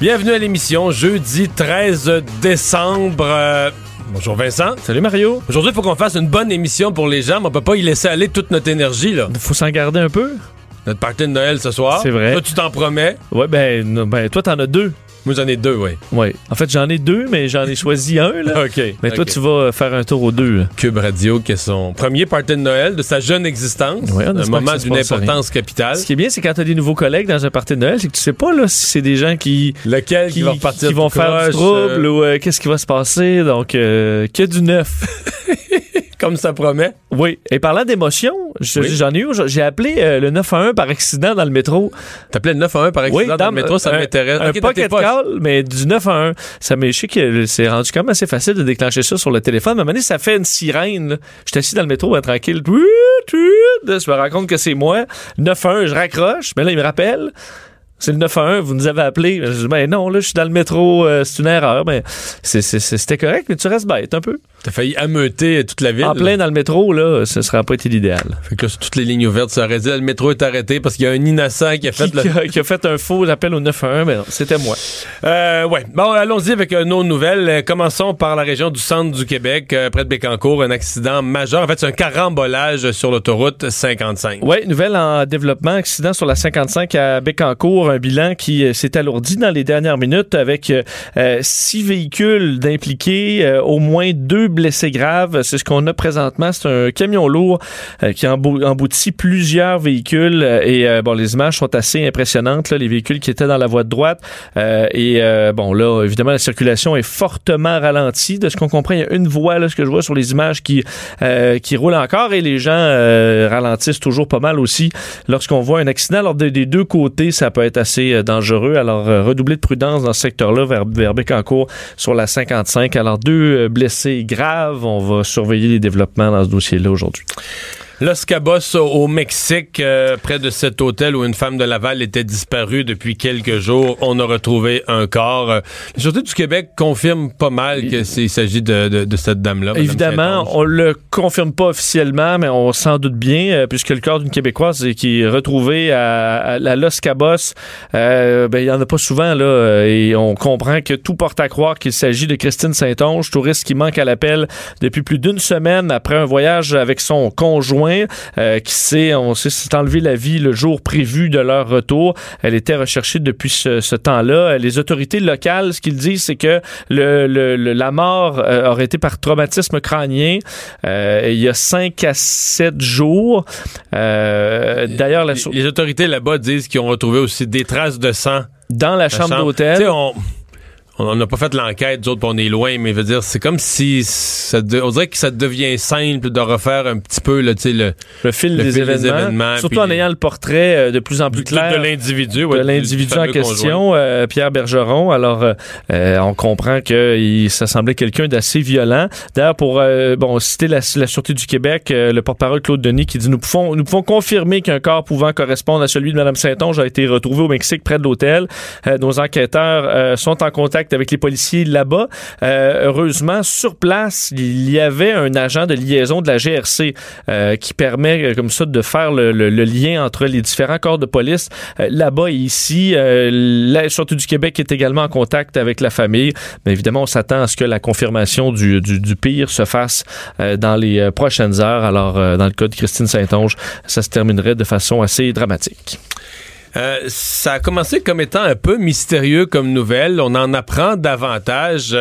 Bienvenue à l'émission, jeudi 13 décembre. Euh, bonjour Vincent. Salut Mario. Aujourd'hui, il faut qu'on fasse une bonne émission pour les gens, mais on peut pas y laisser aller toute notre énergie, là. Faut s'en garder un peu. Notre party de Noël ce soir. C'est vrai. Toi, tu t'en promets. Ouais, ben, ben toi, t'en as deux. Moi, j'en ai deux, oui. Ouais. En fait, j'en ai deux, mais j'en ai choisi un, là. OK. Mais toi, tu vas faire un tour aux deux. là. Cube Radio, qui est son premier party de Noël de sa jeune existence. Ouais, on un moment d'une importance capitale. Ce qui est bien, c'est quand t'as des nouveaux collègues dans un party de Noël, c'est que tu sais pas là, si c'est des gens qui, Lequel qui, qui, va repartir qui vont faire du croche, trouble euh, ou euh, qu'est-ce qui va se passer. Donc, euh, que du neuf. comme ça promet. oui. Et parlant d'émotion, je- Oui. j'en ai eu. J'ai appelé euh, le 911 par accident dans le métro. T'appelais le 911 par accident dans le métro, ça un- m'intéresse. Un tes pocket call, mais du 9 à 1. Ça m'est, je sais que c'est rendu quand même assez facile de déclencher ça sur le téléphone. Mais à un moment donné, ça fait une sirène. Je suis assis dans le métro, ben, tranquille. Je me rends compte que c'est moi. 9 à 1, je raccroche. Mais là, il me rappelle. C'est le 911, vous nous avez appelé. Je dis, ben non, là, je suis dans le métro, euh, c'est une erreur. Ben, c'est- c'est- c'était correct, mais tu restes bête un peu. T'as failli ameuter toute la ville. En plein dans le métro, là, ce sera pas été l'idéal. Fait que là, sur toutes les lignes ouvertes, ça aurait dit, le métro est arrêté parce qu'il y a un innocent qui a fait Qui, le... qui a, qui a fait un faux appel au 911, mais non, c'était moi. Euh, ouais. Bon, allons-y avec euh, nos nouvelles. Euh, commençons par la région du centre du Québec, euh, près de Bécancour, un accident majeur. En fait, c'est un carambolage sur l'autoroute 55. Oui, nouvelle en développement, accident sur la 55 à Bécancour, un bilan qui euh, s'est alourdi dans les dernières minutes avec euh, euh, six véhicules d'impliqués, au moins deux blessés graves. C'est ce qu'on a présentement. C'est un camion lourd qui embou- emboutit plusieurs véhicules et bon, les images sont assez impressionnantes. Là, les véhicules qui étaient dans la voie de droite et bon là, évidemment, la circulation est fortement ralentie. De ce qu'on comprend, il y a une voie là, ce que je vois sur les images qui qui roule encore et les gens ralentissent toujours pas mal aussi lorsqu'on voit un accident. Alors de- des deux côtés, ça peut être assez euh, dangereux. Alors euh, redoubler de prudence dans ce secteur-là vers, vers Bécancour sur la 55. Alors deux euh, blessés graves. On va surveiller les développements dans ce dossier-là aujourd'hui. Los Cabos au Mexique, euh, près de cet hôtel où une femme de Laval était disparue depuis quelques jours. On a retrouvé un corps. Euh, La Sûreté du Québec confirme pas mal qu'il s'agit de, de- de cette dame-là. Évidemment, on le confirme pas officiellement, mais on s'en doute bien, euh, puisque le corps d'une Québécoise qui est retrouvé à, Los Cabos, euh, ben, il y en a pas souvent, là, et on comprend que tout porte à croire qu'il s'agit de Christine Saint-Onge, touriste qui manque à l'appel depuis plus d'une semaine après un voyage avec son conjoint, euh, qui s'est, on sait, s'est enlevé la vie le jour prévu de leur retour. Elle était recherchée depuis ce, ce temps-là. Les autorités locales, ce qu'ils disent, c'est que le, le- le- la mort euh, aurait été par traumatisme crânien euh, il y a 5 à 7 jours. D'ailleurs, la les, autorités là-bas disent qu'ils ont retrouvé aussi des traces de sang. dans la chambre d'hôtel, on n'a pas fait l'enquête, d'autres, on est loin, mais je veux dire, c'est comme si ça de- on dirait que ça devient simple de refaire un petit peu là, le, le fil, le des, fil des événements, événements, surtout en ayant le portrait euh, de plus en plus clair de l'individu, ouais, de du- l'individu du en question, euh, Pierre Bergeron. Alors, euh, euh, on comprend que il, ça semblait quelqu'un d'assez violent. D'ailleurs, pour euh, bon citer la, la Sûreté du Québec, le porte-parole Claude Denis qui dit nous pouvons, nous pouvons confirmer qu'un corps pouvant correspondre à celui de Mme Saint-Onge a été retrouvé au Mexique près de l'hôtel. Euh, nos enquêteurs euh, sont en contact avec les policiers là-bas. Euh, heureusement, sur place, il y avait un agent de liaison de la GRC euh, qui permet euh, comme ça de faire le, lien entre les différents corps de police là-bas et ici. La Sûreté du Québec est également en contact avec la famille. Mais évidemment, on s'attend à ce que la confirmation du, du- pire se fasse dans les prochaines heures. Alors, dans le cas de Christine Saint-Onge, ça se terminerait de façon assez dramatique. Euh, ça a commencé comme étant un peu mystérieux comme nouvelle. On en apprend davantage.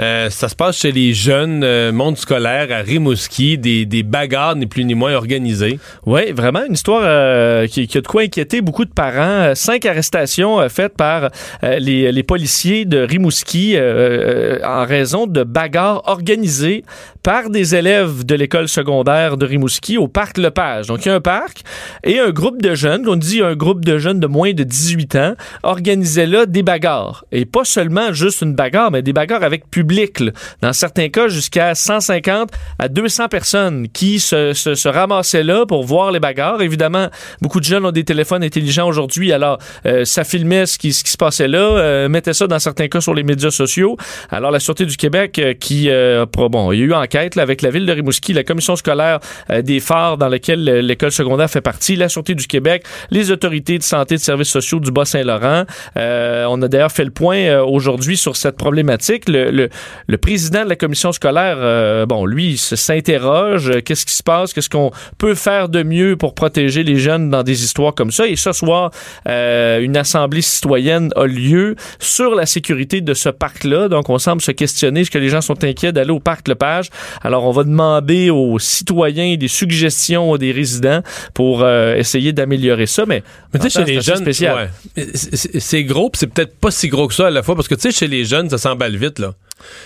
Euh, ça se passe chez les jeunes, euh, monde scolaire à Rimouski, des, des bagarres ni plus ni moins organisées. Oui, vraiment une histoire euh, qui, qui a de quoi inquiéter beaucoup de parents. Euh, Cinq arrestations faites par les, les policiers de Rimouski en raison de bagarres organisées par des élèves de l'école secondaire de Rimouski au parc Lepage. Donc il y a un parc et un groupe de jeunes, on dit un groupe de jeunes de moins de 18 ans, organisait là des bagarres. Et pas seulement juste une bagarre, mais des bagarres avec public. Dans certains cas, jusqu'à 150 à 200 personnes qui se, ramassaient là pour voir les bagarres. Évidemment, beaucoup de jeunes ont des téléphones intelligents aujourd'hui, alors euh, ça filmait ce qui, ce qui se passait là, euh, mettait ça dans certains cas sur les médias sociaux. Alors la Sûreté du Québec euh, qui, euh, bon, il y a eu enquête avec la ville de Rimouski, la commission scolaire des phares dans laquelle l'école secondaire fait partie, la Sûreté du Québec, les autorités de santé et de services sociaux du Bas-Saint-Laurent. Euh, on a d'ailleurs fait le point euh, aujourd'hui sur cette problématique. Le, président de la commission scolaire, euh, bon, lui, s'interroge. Qu'est-ce qui se passe? Qu'est-ce qu'on peut faire de mieux pour protéger les jeunes dans des histoires comme ça? Et ce soir, euh, une assemblée citoyenne a lieu sur la sécurité de ce parc-là. Donc, on semble se questionner. Est-ce que les gens sont inquiets d'aller au parc Lepage? Alors, on va demander aux citoyens des suggestions des résidents pour euh, essayer d'améliorer ça. Mais, Mais tu sais, les jeunes, spécial. ouais. C'est- gros, puis c'est peut-être pas si gros que ça à la fois, parce que tu sais, chez les jeunes, ça s'emballe vite, là.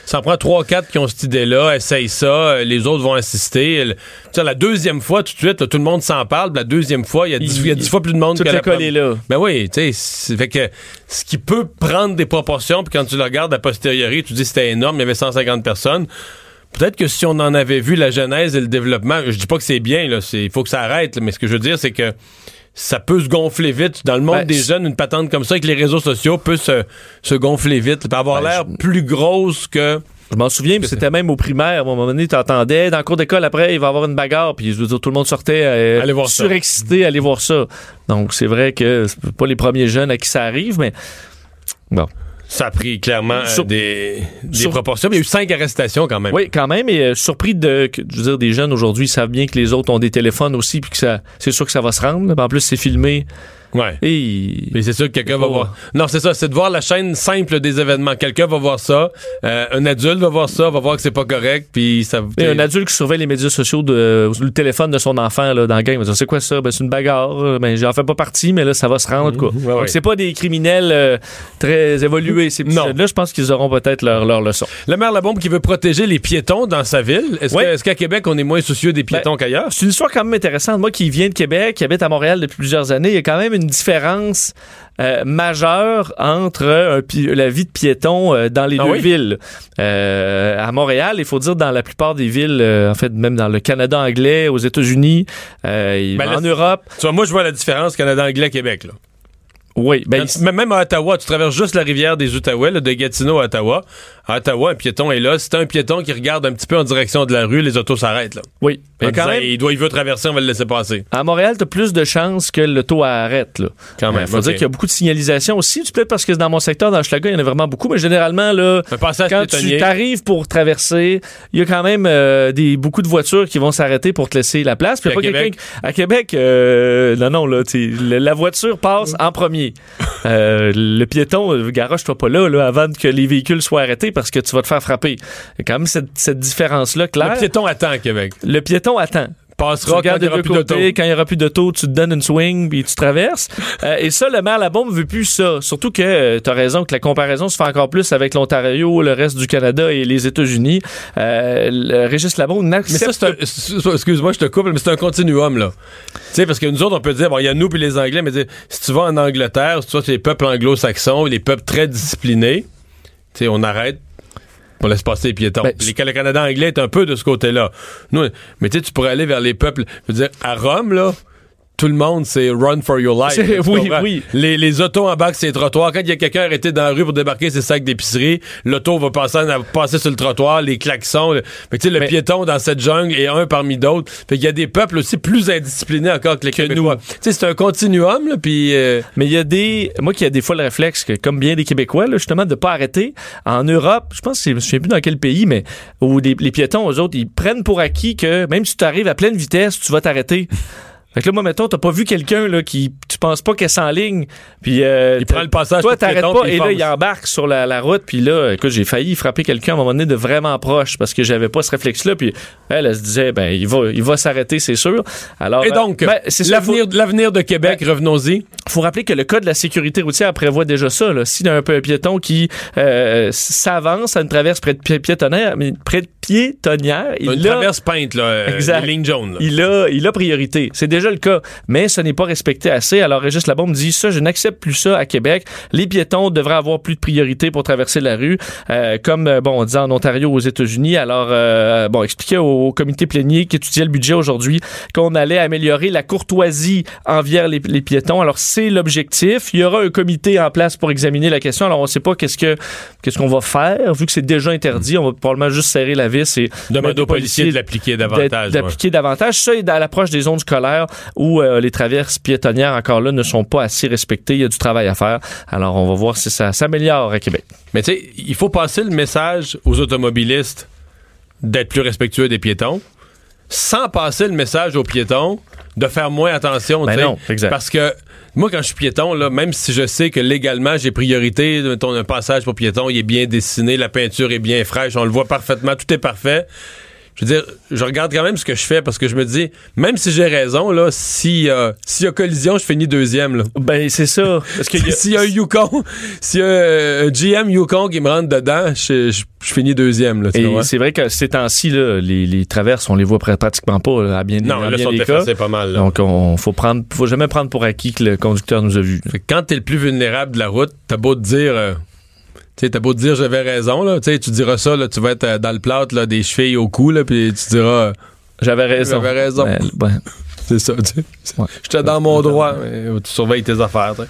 Ça en prend trois, quatre qui ont cette idée-là, essayent ça, euh, les autres vont assister. Le- Tu sais, la deuxième fois, tout de suite, là, tout le monde s'en parle, la deuxième fois, il y a dix, il y a dix fois plus de monde que la est là. Ben oui, tu sais, fait que ce qui peut prendre des proportions, puis quand tu le regardes a posteriori, tu dis c'était énorme, il y avait 150 personnes. Peut-être que si on en avait vu la genèse et le développement, je dis pas que c'est bien, là, il faut que ça arrête, là, mais ce que je veux dire, c'est que ça peut se gonfler vite. Dans le monde Ben, des jeunes, une patente comme ça avec les réseaux sociaux peut se, se gonfler vite, peut avoir Ben, l'air je- plus grosse que. Je m'en souviens, mais c'était même au primaire. À un moment donné, t'entendais, dans le cours d'école, après, il va y avoir une bagarre, puis je veux dire, tout le monde sortait euh, Allez voir surexcité, aller voir ça. Donc, c'est vrai que c'est pas les premiers jeunes à qui ça arrive, mais bon. Ça a pris clairement euh, Sur- des, des sur- proportions. Mais il y a eu cinq arrestations quand même. Oui, quand même, et euh, surpris de, que, je veux dire, des jeunes aujourd'hui savent bien que les autres ont des téléphones aussi, puis que ça, c'est sûr que ça va se rendre. En plus, c'est filmé. Ouais. Et c'est sûr que quelqu'un va voir. Non, c'est ça, c'est de voir la chaîne simple des événements. Quelqu'un va voir ça, euh, un adulte va voir ça, va voir que c'est pas correct, puis ça. Et un adulte qui surveille les médias sociaux de le téléphone de son enfant là, dans le game, va dire c'est quoi ça? Ben c'est une bagarre. Ben j'en fais pas partie, mais là ça va se rendre en tout cas. ouais, Donc ouais. c'est pas des criminels euh, très évolués ces petits Non. là. Je pense qu'ils auront peut-être leur, leur leçon. Le maire Labombe qui veut protéger les piétons dans sa ville. Est-ce qu'à Québec, on est moins soucieux des piétons qu'ailleurs? C'est une histoire quand même intéressante. Moi qui viens de Québec, qui habite à Montréal depuis plusieurs années, il y a quand même une différence euh, majeure entre la vie de piéton euh, dans les Ah deux oui? villes. Euh, à Montréal, il faut dire dans la plupart des villes, en fait même dans le Canada anglais, aux États-Unis, Ben en là, Europe, Tu vois, moi, je vois la différence Canada-Anglais-Québec. là. Oui, ben, même- à Ottawa, tu traverses juste la rivière des Outaouais, là, de Gatineau à Ottawa. À Ottawa, un piéton est là. Si t'as un piéton qui regarde un petit peu en direction de la rue, les autos s'arrêtent. Là. oui. Quand disant, même, il, doit, il veut traverser, on va le laisser passer. À Montréal, t'as plus de chances que l'auto arrête. Là. Quand même, Il faut dire qu'il y a beaucoup de signalisation aussi. Peut-être parce que dans mon secteur, dans Schlager, il y en a vraiment beaucoup, mais généralement, là, quand tu t'arrives pour traverser, il y a quand même euh, des, beaucoup de voitures qui vont s'arrêter pour te laisser la place. Puis y a pas à quelqu'un qui- à Québec, euh, non, non, là, la voiture passe en premier. Euh, le piéton, euh, garoche-toi pas là, là, avant que les véhicules soient arrêtés parce que tu vas te faire frapper. Il y a quand même cette, cette différence-là claire. Le piéton attend à Québec. Le piéton attend. Passera quand il n'y aura plus d'auto. quand il n'y aura plus d'auto, tu te donnes une swing puis tu traverses. Euh, et ça, le maire Labombe veut plus ça. Surtout que tu as raison que la comparaison se fait encore plus avec l'Ontario, le reste du Canada et les États-Unis. Euh, le Régis Labombe n'accepte c'est- excuse-moi, je te coupe, mais c'est un continuum, là. Tu sais, parce que nous autres, on peut dire, bon, il y a nous puis les Anglais, mais si tu vas en Angleterre, si tu chez les peuples anglo-saxons, les peuples très disciplinés, tu sais, on arrête. On laisse passer les piétons. Ben, les, le Canada anglais est un peu de ce côté-là. Nous, mais tu sais, tu pourrais aller vers les peuples. Je veux dire, à Rome, là, tout le monde, c'est run for your life. Oui, oui. Les, les autos embarquent les trottoirs. Quand il y a quelqu'un arrêté dans la rue pour débarquer ses sacs d'épicerie, l'auto va passer, passer sur le trottoir, les klaxons. le- Mais tu sais, le Mais- piéton dans cette jungle est un parmi d'autres. Fait qu'il y a des peuples aussi plus indisciplinés encore que les Québécois. Tu sais, c'est un continuum, là, puis... euh, Mais il y a des. Moi qui a des fois le réflexe que, comme bien des Québécois, là, justement, de pas arrêter. En Europe, je pense je ne sais plus dans quel pays, mais où les, les piétons, eux autres, ils prennent pour acquis que même si tu arrives à pleine vitesse, tu vas t'arrêter. Fait que là, moi, mettons, t'as pas vu quelqu'un là qui tu penses pas qu'elle s'enligne, puis euh, Il prend le passage Toi, t'arrêtes pas et là, il embarque sur la, la route, puis là, écoute, j'ai failli frapper quelqu'un à un moment donné de vraiment proche parce que j'avais pas ce réflexe-là, puis elle, elle se disait, ben, il va, il va s'arrêter, c'est sûr. Alors, Et euh, donc, ben, c'est ça, faut- l'avenir l'avenir de Québec, revenons-y. faut rappeler que le code de la sécurité routière prévoit déjà ça. Là. S'il y a un, peu un piéton qui euh, s'avance à une traverse près de pi- piétonnière, mais près de piétonnière, il Une a, traverse peinte, là, euh, Exact. les lignes jaunes. là. il a, il a priorité. C'est déjà le cas, mais ce n'est pas respecté assez. Alors Régis Labombe dit ça, je n'accepte plus ça à Québec. Les piétons devraient avoir plus de priorité pour traverser la rue, euh, comme euh, bon on dit en Ontario aux États-Unis. Alors euh, bon, expliquer au, au comité plénier qui étudiait le budget aujourd'hui qu'on allait améliorer la courtoisie envers les, les piétons. Alors c'est l'objectif. Il y aura un comité en place pour examiner la question. Alors on ne sait pas qu'est-ce que qu'est-ce qu'on va faire vu que c'est déjà interdit. On va probablement juste serrer la vis et Demander aux policiers de l'appliquer davantage. ouais. d'appliquer davantage. Ça, et à l'approche des zones scolaires où euh, les traverses piétonnières, encore là, ne sont pas assez respectées. Il y a du travail à faire. Alors, on va voir si ça s'améliore à Québec. Mais tu sais, il faut passer le message aux automobilistes d'être plus respectueux des piétons, sans passer le message aux piétons de faire moins attention. Ben non, exact. Parce que moi, quand je suis piéton, là, même si je sais que légalement j'ai priorité, mettons, un passage pour piéton, il est bien dessiné, la peinture est bien fraîche, on le voit parfaitement, tout est parfait. Je veux dire, je regarde quand même ce que je fais parce que je me dis, même si j'ai raison, là, si, euh, s'il y a collision, je finis deuxième. Là. Ben, c'est ça. Parce que S'il y a un Yukon, s'il y a euh, un GM Yukon qui me rentre dedans, je, je- je finis deuxième. Là, tu Et vois. c'est vrai que ces temps-ci, là, les, les traverses, on les voit pr- pratiquement pas là, à bien, Non, dans là, bien sont des cas. pas mal. Là. Donc, on faut prendre, faut jamais prendre pour acquis que le conducteur nous a vus. Fait que quand t'es le plus vulnérable de la route, t'as beau te dire... euh, tu sais, t'as beau te dire j'avais raison, là. Tu sais, tu diras ça, là, tu vas être euh, dans le plâtre, là, des chevilles au cou, là, puis tu diras, J'avais raison. J'avais raison. Ben, ben, c'est ça, tu sais. Ouais. J'étais dans mon droit. mais Tu surveilles tes affaires, tu sais.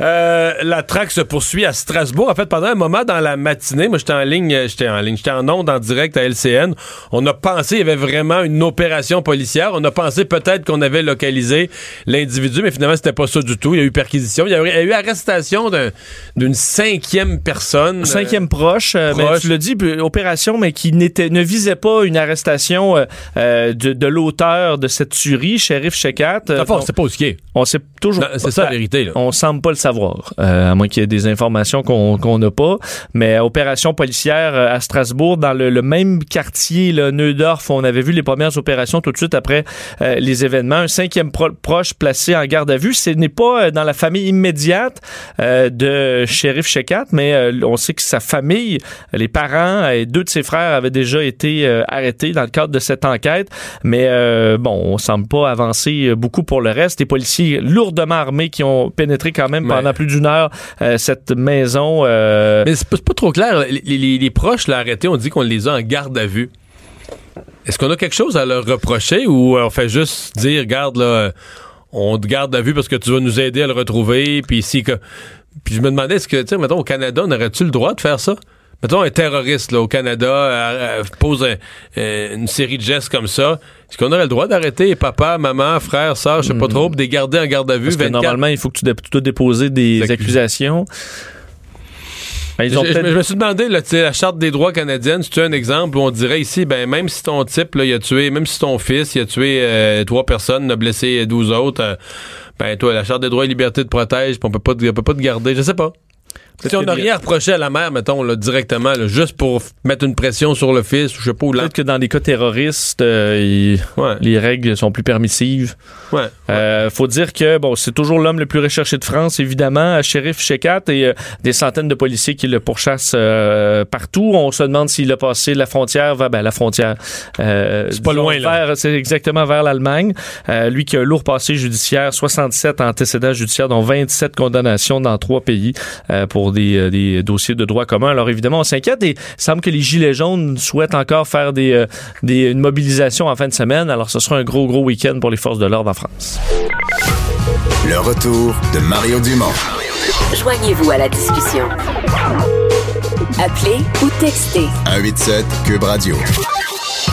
Euh, la traque se poursuit à Strasbourg. En fait, pendant un moment dans la matinée, moi, j'étais en ligne, euh, j'étais en ligne, j'étais en onde en direct à LCN. On a pensé, il y avait vraiment une opération policière. On a pensé peut-être qu'on avait localisé l'individu, mais finalement, c'était pas ça du tout. Il y a eu perquisition. Il y a eu, il y a eu arrestation d'un- d'une cinquième personne. Cinquième proche, euh, ben, proche. tu l'as dit, puis, opération, mais qui ne visait pas une arrestation euh, euh, de, de l'auteur de cette tuerie, shérif Shekat. Euh, on, c'est pas au ski. on sait toujours. C'est ça la vérité, là. On semble pas le savoir, euh, à moins qu'il y ait des informations qu'on n'a pas. Mais opération policière euh, à Strasbourg, dans le, le même quartier, là, Neudorf, on avait vu les premières opérations tout de suite après euh, les événements. Un cinquième pro- proche placé en garde à vue. Ce n'est pas dans la famille immédiate de shérif Shekat, mais on sait que sa famille, les parents et deux de ses frères avaient déjà été arrêtés dans le cadre de cette enquête. Mais bon, on semble pas avancer euh, beaucoup pour le reste. Les policiers lourdement armés qui ont pénétré quand même pendant plus d'une heure euh, cette maison. euh, Mais c'est pas, pas trop clair. Les, les- les proches l'ont arrêté, on dit qu'on les a en garde à vue. Est-ce qu'on a quelque chose à leur reprocher ou on fait juste dire, regarde, là, on te garde à vue parce que tu vas nous aider à le retrouver, puis si que... Puis je me demandais, est-ce que, tu sais, mettons, au Canada, on aurait-tu le droit de faire ça? Mettons, un terroriste, là, au Canada, euh, euh, pose un- euh, une série de gestes comme ça. Est-ce qu'on aurait le droit d'arrêter papa, maman, frère, soeur, je sais pas trop, puis de les garder en garde à vue parce que 24 normalement, il faut que tu, dé- tu dois déposer des Des accus- accusations. Ben, ils ont Je, je me- je me suis demandé, là, tu sais, la Charte des droits canadiennes, c'est un exemple où on dirait ici, ben, même si ton type, là, il a tué, même si ton fils, il a tué euh, trois personnes, il a blessé 12 autres, ben, toi, la Charte des droits et libertés te protège, puis on peut pas, te- on peut pas te garder, je sais pas. Si on n'a rien reproché à la mère, mettons, là, directement, là, juste pour mettre une pression sur le fils, ou je sais pas. Peut-être que dans des cas terroristes, euh, il- Ouais, les règles sont plus permissives. ouais. Euh, faut dire que bon, c'est toujours l'homme le plus recherché de France, évidemment, shérif Shekat et euh, des centaines de policiers qui le pourchassent euh, partout. On se demande s'il a passé la frontière, vers, ben, la frontière. C'est pas loin, là. C'est exactement vers l'Allemagne. Lui qui a un lourd passé judiciaire, 67 antécédents judiciaires, dont 27 condamnations dans trois pays pour des, euh, des dossiers de droit commun. Alors évidemment, on s'inquiète et il semble que les Gilets jaunes souhaitent encore faire des, euh, des, une mobilisation en fin de semaine. Alors ce sera un gros, gros week-end pour les forces de l'ordre en France. Le retour de Mario Dumont. Joignez-vous à la discussion. Appelez ou textez 187 Cube Radio.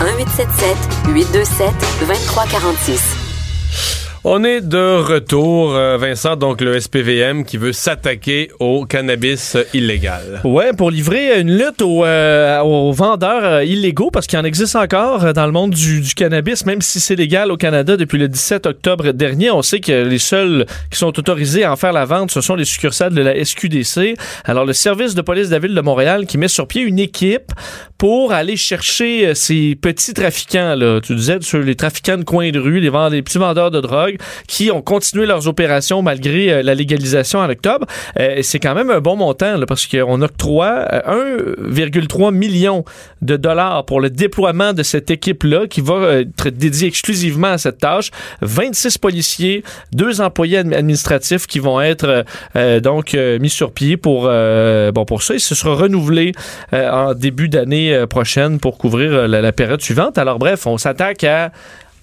1877 827 2346. On est de retour, euh, Vincent, donc le SPVM qui veut s'attaquer au cannabis illégal. Ouais, pour livrer une lutte aux, euh, vendeurs euh, illégaux, parce qu'il en existe encore euh, dans le monde du, cannabis, même si c'est légal au Canada depuis le 17 octobre dernier. On sait que les seuls qui sont autorisés à en faire la vente, ce sont les succursales de la SQDC. Alors, le service de police de la ville de Montréal qui met sur pied une équipe pour aller chercher euh, ces petits trafiquants, là. Tu disais, sur les trafiquants de coin de rue, les, les petits vendeurs de drogue, qui ont continué leurs opérations malgré euh, la légalisation en octobre. Euh, c'est quand même un bon montant, parce qu'on octroie euh, 1,3 million de dollars pour le déploiement de cette équipe-là, qui va euh, être dédiée exclusivement à cette tâche. 26 policiers, deux employés admi- administratifs qui vont être euh, euh, donc euh, mis sur pied pour euh, bon pour ça. Et ce sera renouvelé euh, en début d'année euh, prochaine pour couvrir euh, la période suivante. Alors bref, on s'attaque à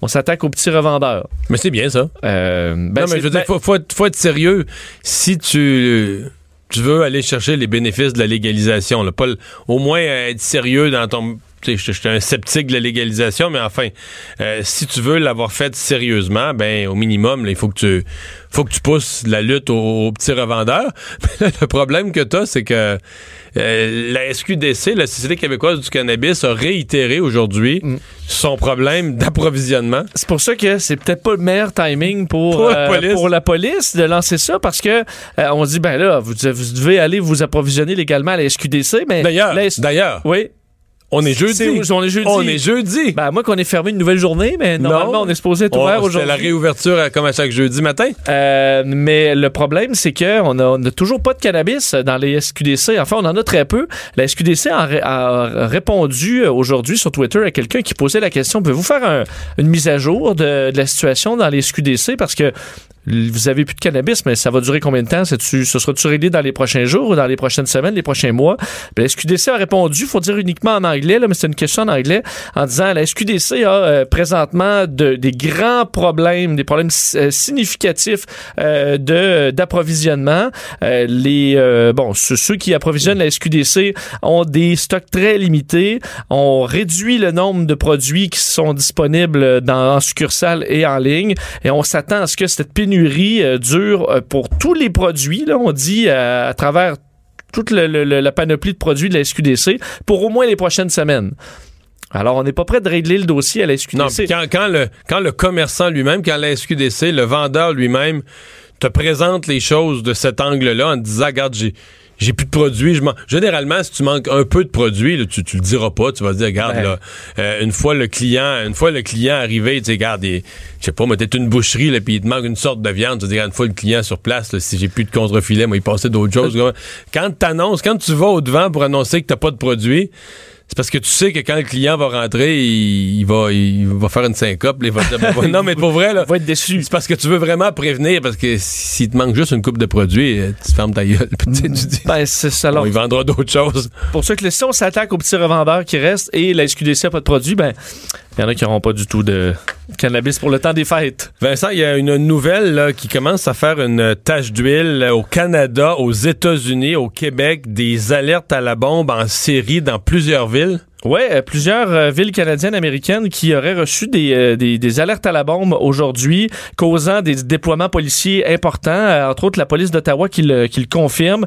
on s'attaque aux petits revendeurs. Mais c'est bien ça. Euh, ben, non, mais je veux dire, ben, faut, faut être, faut être sérieux. Si tu, tu veux aller chercher les bénéfices de la légalisation, là, pas au moins euh, être sérieux dans ton. Je suis un sceptique de la légalisation, mais enfin, euh, si tu veux l'avoir faite sérieusement, ben au minimum, là, il faut que tu faut que tu pousses la lutte aux, aux petits revendeurs. Mais là, le problème que tu as, c'est que euh, la SQDC, la Société québécoise du cannabis, a réitéré aujourd'hui Mm. son problème d'approvisionnement. C'est pour ça que c'est peut-être pas le meilleur timing pour, Pour la euh, police. pour la police de lancer ça parce que euh, on dit ben là vous, vous devez aller vous approvisionner légalement à la SQDC mais D'ailleurs, d'ailleurs, oui on est jeudi. C'est- on est jeudi. On est jeudi. ben moi qu'on est fermé une nouvelle journée mais normalement on est supposé être On- ouvert c'était la aujourd'hui réouverture à- comme à chaque jeudi matin. Euh, mais le problème, c'est que on a, on a toujours pas de cannabis dans les SQDC. Enfin, on en a très peu. La SQDC a, ré- a répondu euh, aujourd'hui sur Twitter à quelqu'un qui posait la question pouvez-vous faire un- une mise à jour de, de la situation dans les SQDC parce que vous avez plus de cannabis, mais ça va durer combien de temps? C'est-tu- Ce sera-tu réglé dans les prochains jours ou dans les prochaines semaines, les prochains mois? Ben, la SQDC a répondu, faut dire uniquement en anglais, là, mais c'est une question en anglais, en disant la SQDC a euh, présentement de- des grands problèmes, des problèmes euh, significatifs euh, d'approvisionnement. Euh, les euh, bon, ceux, ceux qui approvisionnent la SQDC ont des stocks très limités. On réduit le nombre de produits qui sont disponibles dans en succursale et en ligne, et on s'attend à ce que cette pénurie euh, dure euh, pour tous les produits. Là, on dit euh, à travers toute la panoplie de produits de la SQDC pour au moins les prochaines semaines. Alors, on n'est pas prêt de régler le dossier à la SQDC. Non, quand, quand le commerçant lui-même, quand la SQDC, le vendeur lui-même, te présente les choses de cet angle-là en te disant, regarde, j'ai. J'ai plus de produits. Je Généralement, si tu manques un peu de produits, là, tu, tu le diras pas. Tu vas te dire, regarde, Ben. là, euh, une fois le client, une fois le client arrivé, tu sais, regarde, je sais pas, moi, t'es une boucherie, là, puis il te manque une sorte de viande. Tu te dis, une fois le client sur place, là, si j'ai plus de contrefilet, moi, il passait d'autres choses. quand t'annonces, quand tu vas au devant pour annoncer que t'as pas de produits, c'est parce que tu sais que quand le client va rentrer, il, il va, il va faire une syncope. il va dire, Ben, non, mais pour vrai, là, On va être déçu. c'est parce que tu veux vraiment prévenir, parce que s'il te manque juste une coupe de produits, euh, tu fermes ta gueule. Tu dis, Ben, c'est ça. Alors, bon, il vendra d'autres choses. pour ça que si on s'attaque aux petits revendeurs qui restent et la SQDC n'a pas de produit, ben, il y en a qui n'auront pas du tout de cannabis pour le temps des fêtes. Vincent, il y a une nouvelle qui commence à faire une tache d'huile au Canada, aux États-Unis, au Québec, des alertes à la bombe en série dans plusieurs villes. Ouais, euh, plusieurs euh, villes canadiennes américaines qui auraient reçu des, euh, des, des alertes à la bombe aujourd'hui, causant des déploiements policiers importants, euh, entre autres la police d'Ottawa qui le, qui le confirme,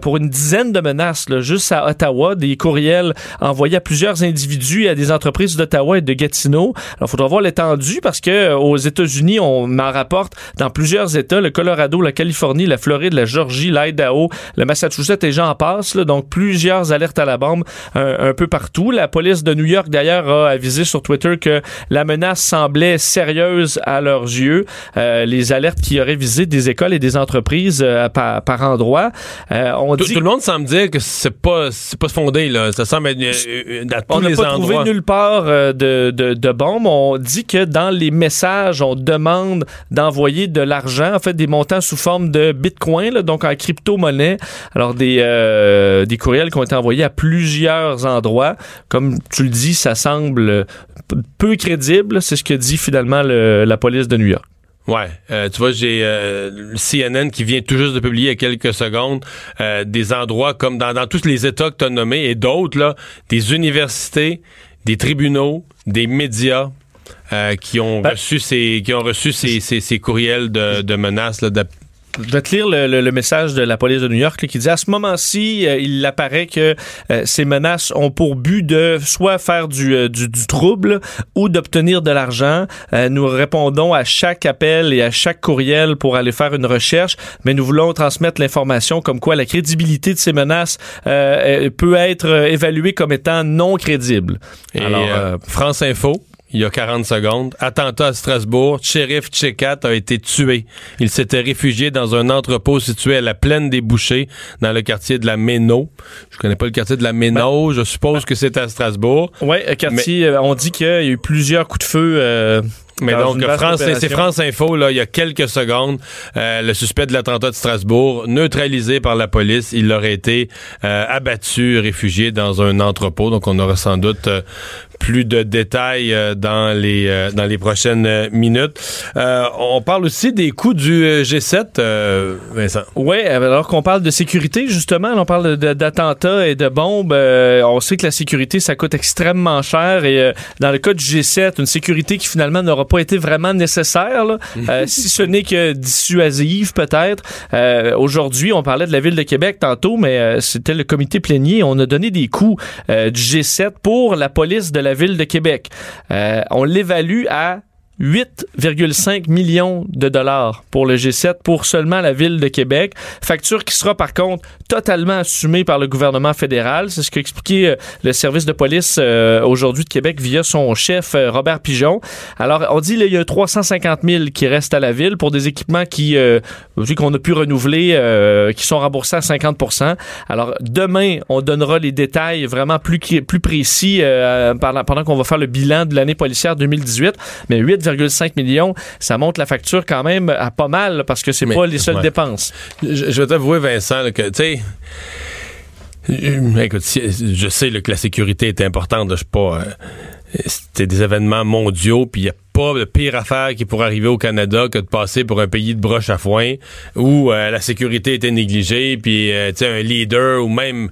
pour une dizaine de menaces, là, juste à Ottawa, des courriels envoyés à plusieurs individus et à des entreprises d'Ottawa et de Gatineau. Alors, faudra voir l'étendue parce que aux États-Unis, on m'en rapporte dans plusieurs États, le Colorado, la Californie, la Floride, la Georgie, l'Idaho, le Massachusetts et j'en passe, là, donc plusieurs alertes à la bombe un peu partout. La police de New York, d'ailleurs, a avisé sur Twitter que la menace semblait sérieuse à leurs yeux. Euh, les alertes qui auraient visé des écoles et des entreprises euh, par, par endroit. Euh, on Tout, dit tout le monde semble dire que c'est pas, c'est pas fondé, là. Ça semble être euh, à tous on n'a pas endroits. trouvé nulle part euh, de, de, de bombes. On dit que dans les messages, on demande d'envoyer de l'argent, en fait, des montants sous forme de bitcoin, là, donc en crypto-monnaie. Alors, des, euh, des courriels qui ont été envoyés à plusieurs endroits. Comme tu le dis, ça semble peu crédible. C'est ce que dit finalement le- la police de New York. Ouais, euh, tu vois, j'ai euh, le CNN qui vient tout juste de publier il y a quelques secondes euh, des endroits comme dans, dans tous les États que tu as nommés et d'autres, là, des universités, des tribunaux, des médias, euh, qui ont Ben- reçu ces qui ont reçu ces, ces- ces courriels de, de menaces là, Je vais te lire le, le- le message de la police de New York là, qui dit à ce moment-ci, euh, il apparaît que euh, ces menaces ont pour but de soit faire du, euh, du, du trouble ou d'obtenir de l'argent. Nous répondons à chaque appel et à chaque courriel pour aller faire une recherche, mais nous voulons transmettre l'information comme quoi la crédibilité de ces menaces peut être évaluée comme étant non crédible. Et Alors, France Info, il y a 40 secondes, attentat à Strasbourg, shérif Tchekat a été tué. Il s'était réfugié dans un entrepôt situé à la plaine des Bouchers, dans le quartier de la Méno. Je connais pas le quartier de la Méno, je suppose que c'est à Strasbourg. ouais, euh, quartier, euh, on dit qu'il y a eu plusieurs coups de feu. euh, Mais dans donc, France, c'est. France Info, là, il y a quelques secondes, euh, le suspect de l'attentat de Strasbourg, neutralisé par la police, il aurait été euh, abattu, réfugié dans un entrepôt. Donc, on aura sans doute euh, plus de détails euh, dans les euh, dans les prochaines minutes. Euh, on parle aussi des coups du euh, G7, euh, Vincent. Oui, alors qu'on parle de sécurité, justement, on parle d'attentats et de bombes, euh, on sait que la sécurité, ça coûte extrêmement cher et euh, dans le cas du G7, une sécurité qui finalement n'aura pas été vraiment nécessaire, là, euh, si ce n'est que dissuasive peut-être. Euh, Aujourd'hui, on parlait de la ville de Québec tantôt, mais euh, c'était le comité plénier. On a donné des euh, du G7 pour la police de la ville de Québec. Euh, on l'évalue à 8,5 millions de dollars pour le G7 pour seulement la ville de Québec. Facture qui sera par contre totalement assumée par le gouvernement fédéral. C'est ce qu'a expliqué euh, le service de police euh, aujourd'hui de Québec via son chef euh, Robert Pigeon. Alors on dit là, il y a 350 000 qui restent à la ville pour des équipements qui qu'on a pu renouveler qui sont remboursés à 50% Alors demain on donnera les détails vraiment plus plus précis pendant, pendant qu'on va faire le bilan de l'année policière 2018. Mais 8,5 millions, ça monte la facture quand même à pas mal parce que c'est pas les seules ouais. dépenses. Je, je vais t'avouer, Vincent, là, que, tu sais, euh, écoute, je sais là, que la sécurité est importante. Je suis pas. euh, C'était des événements mondiaux, puis il n'y a pas de pire affaire qui pourrait arriver au Canada que de passer pour un pays de broche à foin où euh, la sécurité était négligée, puis euh, tu sais, un leader ou même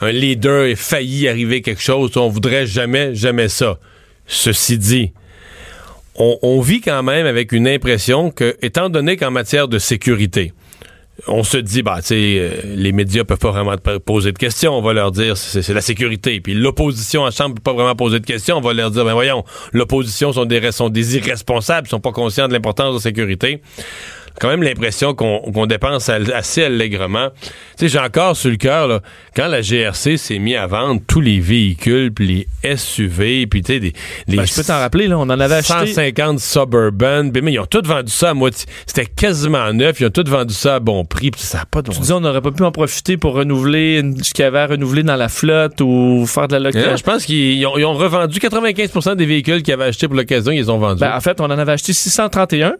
un leader est failli arriver quelque chose. On voudrait jamais, jamais ça. Ceci dit, on, vit quand même avec une impression que, étant donné qu'en matière de sécurité, on se dit, bah, tu euh, les médias peuvent pas vraiment poser de questions. On va leur dire, c'est c'est la sécurité. Puis l'opposition en chambre peut pas vraiment poser de questions. On va leur dire, ben voyons, l'opposition sont des, sont des irresponsables, ils sont pas conscients de l'importance de la sécurité. Quand même l'impression qu'on dépense assez allègrement. Tu sais, j'ai encore sur le cœur, là, quand la GRC s'est mis à vendre tous les véhicules, puis les SUV, puis tu sais, des- les Ben, je peux t'en rappeler, là, on en avait acheté. 150 Suburban, puis, mais ils ont tous vendu ça à moitié. C'était quasiment neuf, ils ont tous vendu ça à bon prix, puis ça n'a pas de Tu dis, on n'aurait pas pu en profiter pour renouveler une- ce qu'il y avait à renouveler dans la flotte ou faire de la Hein, location. je pense qu'ils ils ont, ils ont revendu 95% des véhicules qu'ils avaient achetés pour l'occasion, ils les ont vendus. Ben, en fait, on en avait acheté 631,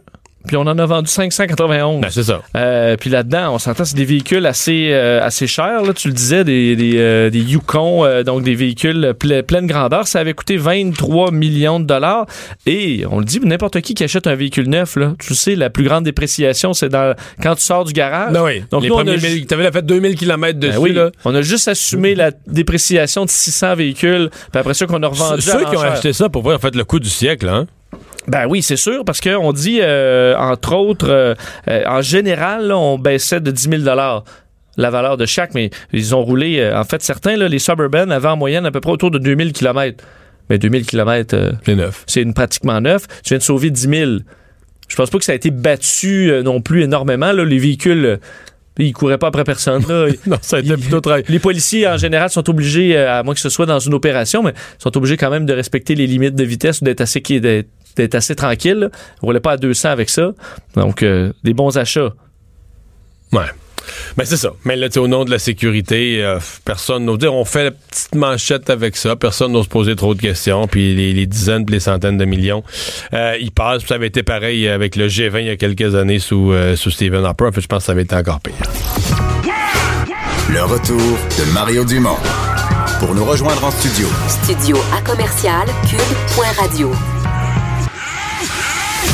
puis on en a vendu 591. Ben, c'est ça. Euh, puis là-dedans, on s'entend, c'est des véhicules assez euh, assez chers. Là, tu le disais, des des, euh, des Yukon, euh, donc des véhicules ple- pleine grandeur. Ça avait coûté 23 millions de dollars. Et on le dit, n'importe qui qui achète un véhicule neuf, là, tu sais, la plus grande dépréciation, c'est dans quand tu sors du garage. Ben oui. Donc les nous, on premiers a ju- mille- t'avais fait 2000 km dessus, Ben oui, là. on a juste assumé la dépréciation de 600 véhicules, puis après ça qu'on a revendu à Ceux qui ont acheté ça pour voir, en fait, le coup du siècle, hein. Ben oui, c'est sûr, parce qu'on dit, euh, entre autres, euh, euh, en général, là, on baissait de 10 000 la valeur de chaque, mais ils ont roulé, en fait, certains, là, les Suburban avaient en moyenne à peu près autour de 2000 km. Mais 2000 km, C'est neuf. c'est une pratiquement neuf. Tu viens de sauver 10 000. Je pense pas que ça a été battu non plus énormément. Là, les véhicules, ils couraient pas après personne. Là. Non, ça a été plutôt très... Les policiers, en général, sont obligés, à moins que ce soit dans une opération, mais sont obligés quand même de respecter les limites de vitesse ou d'être assez, d'être assez tranquille. là. Ils roulaient pas à 200 avec ça. Donc, euh, des bons achats. Ouais. Ben c'est ça. Mais là, tu sais, au nom de la sécurité, euh, personne n'ose dire. On fait la petite manchette avec ça. Personne n'ose poser trop de questions. Puis les, les dizaines, puis les centaines de millions, euh, ils passent. Puis ça avait été pareil avec le G20 il y a quelques années sous, euh, sous Stephen Harper. En fait, je pense que ça avait été encore pire. Le retour de Mario Dumont. Pour nous rejoindre en studio, Studio à commercial cube.radio.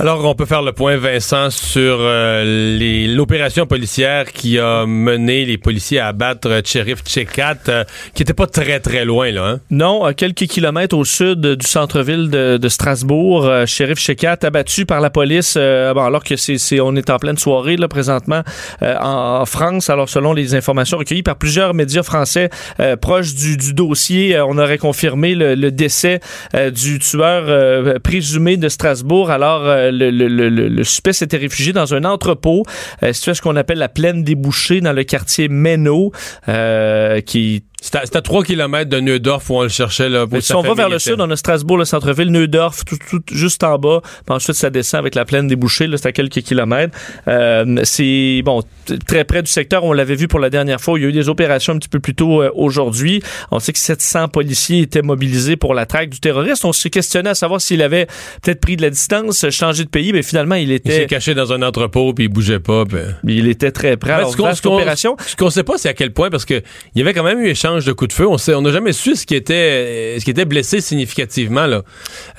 Alors, on peut faire le point, Vincent, sur euh, l'opération policière qui a mené les policiers à abattre Sheriff Tchekat, euh, qui était pas très, très loin, là. Hein? Non, à quelques kilomètres au sud du centre-ville de, Strasbourg, euh, shérif Shekat abattu par la police, euh, alors que c'est, on est en pleine soirée là présentement en, France. Alors selon les informations recueillies par plusieurs médias français proches du, dossier, on aurait confirmé le, le décès du tueur présumé de Strasbourg. Alors le, le, le, le- suspect s'était réfugié dans un entrepôt euh, situé à ce qu'on appelle la plaine des Bouchers dans le quartier Méno, euh, qui C'était à- à 3 km de Neudorf où on le cherchait. Là, pour mais si on va vers le était. sud, on a Strasbourg, le centre-ville, Neudorf, tout, tout juste en bas. Puis ensuite, ça descend avec la plaine des Bouchers, c'est à quelques kilomètres. Euh, c'est bon, très près du secteur. On l'avait vu pour la dernière fois. Il y a eu des opérations un petit peu plus tôt euh, aujourd'hui. On sait que 700 policiers étaient mobilisés pour la traque du terroriste. On s'est questionné à savoir s'il avait peut-être pris de la distance, changé de pays, mais finalement, il Il s'est était, caché dans un entrepôt puis il bougeait pas. puis- il était très près. Alors, ce qu'on- qu'on sait pas, c'est à quel point, parce que il y avait quand même eu échange de coups de feu. On sait, on n'a jamais su ce qui était, ce qui était blessé significativement là,